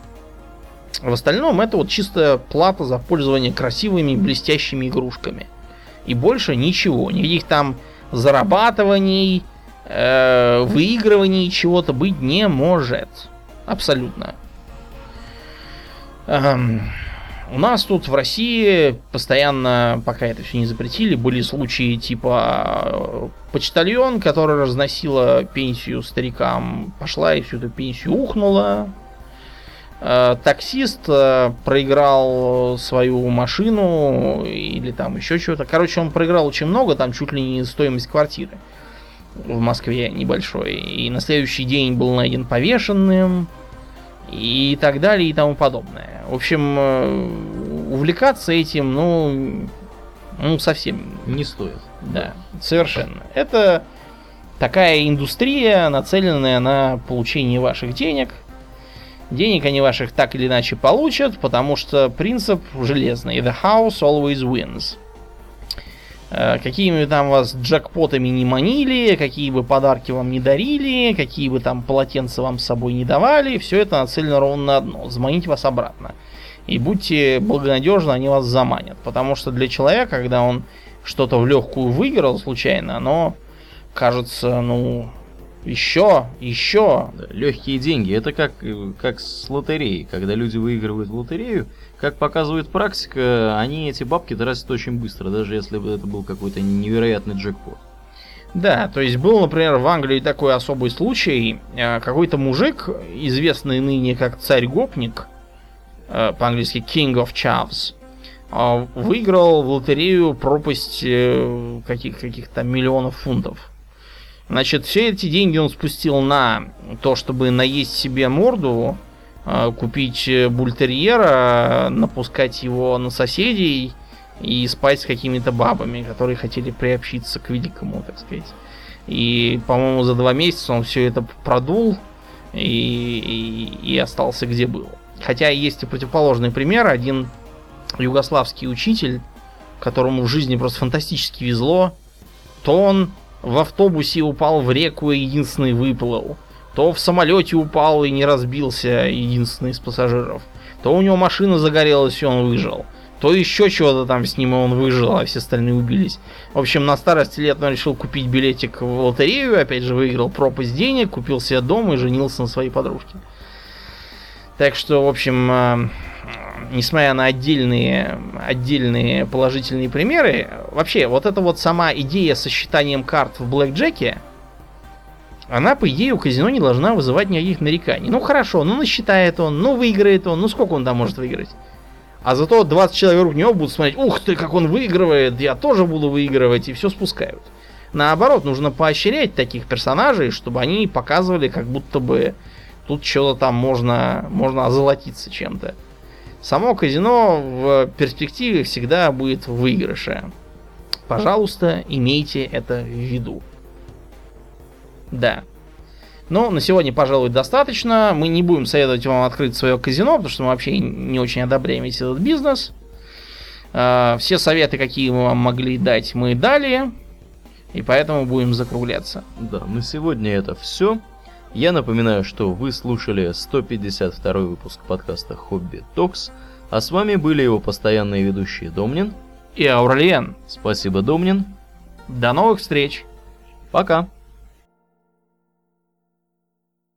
В остальном это вот чистая плата за пользование красивыми блестящими игрушками. И больше ничего. Никаких там зарабатываний, э, выигрываний чего-то быть не может. Абсолютно. Эм, у нас тут в России постоянно, пока это все не запретили, были случаи типа э, почтальон, который разносила пенсию старикам, пошла и всю эту пенсию ухнула, таксист э, проиграл свою машину или там еще что-то. Короче, он проиграл очень много, там чуть ли не стоимость квартиры в Москве небольшой. И на следующий день был найден повешенным и так далее и тому подобное. В общем, э, увлекаться этим, ну, ну совсем не стоит. Да, совершенно. Это такая индустрия, нацеленная на получение ваших денег – Денег они ваших так или иначе получат, потому что принцип железный. The house always wins. Э, какими там вас джекпотами не манили, какие бы подарки вам не дарили, какие бы там полотенца вам с собой не давали, все это нацелено ровно на одно. Заманить вас обратно. И будьте благонадежны, они вас заманят. Потому что для человека, когда он что-то в легкую выиграл случайно, оно кажется, ну, еще, еще. Легкие деньги. Это как, как с лотереей. Когда люди выигрывают в лотерею, как показывает практика, они эти бабки тратят очень быстро, даже если бы это был какой-то невероятный джекпот. Да, то есть был, например, в Англии такой особый случай. Э, какой-то мужик, известный ныне как царь-гопник, э, по-английски King of Chavs, э, выиграл в лотерею пропасть каких- каких-то миллионов фунтов. Значит, все эти деньги он спустил на то, чтобы наесть себе морду, а, купить бультерьера, напускать его на соседей и спать с какими-то бабами, которые хотели приобщиться к великому, так сказать. И, по-моему, за два месяца он все это продул и, и, и остался где был. Хотя есть и противоположный пример. Один югославский учитель, которому в жизни просто фантастически везло, то он в автобусе упал в реку и единственный выплыл, то в самолете упал и не разбился единственный из пассажиров, то у него машина загорелась и он выжил, то еще чего-то там с ним, и он выжил, а все остальные убились. В общем, на старости лет он решил купить билетик в лотерею, опять же выиграл пропасть денег, купил себе дом и женился на своей подружке. Так что, в общем, э, несмотря на отдельные, отдельные положительные примеры, вообще, вот эта вот сама идея со считанием карт в блэкджеке, она, по идее, у казино не должна вызывать никаких нареканий. Ну хорошо, ну насчитает он, ну выиграет он, ну сколько он там может выиграть? А зато 20 человек вокруг него будут смотреть, ух ты, как он выигрывает, я тоже буду выигрывать, и все спускают. Наоборот, нужно поощрять таких персонажей, чтобы они показывали, как будто бы тут что-то там можно, можно озолотиться чем-то. Само казино в перспективе всегда будет в выигрыше. Пожалуйста, имейте это в виду. Да. Ну, на сегодня, пожалуй, достаточно. Мы не будем советовать вам открыть свое казино, потому что мы вообще не очень одобряем весь этот бизнес. А, все советы, какие мы вам могли дать, мы дали. И поэтому будем закругляться. Да, на сегодня это все. Я напоминаю, что вы слушали 152 выпуск подкаста Хобби Токс, а с вами были его постоянные ведущие Домнин и Аурлиен. Спасибо, Домнин. До новых встреч. Пока.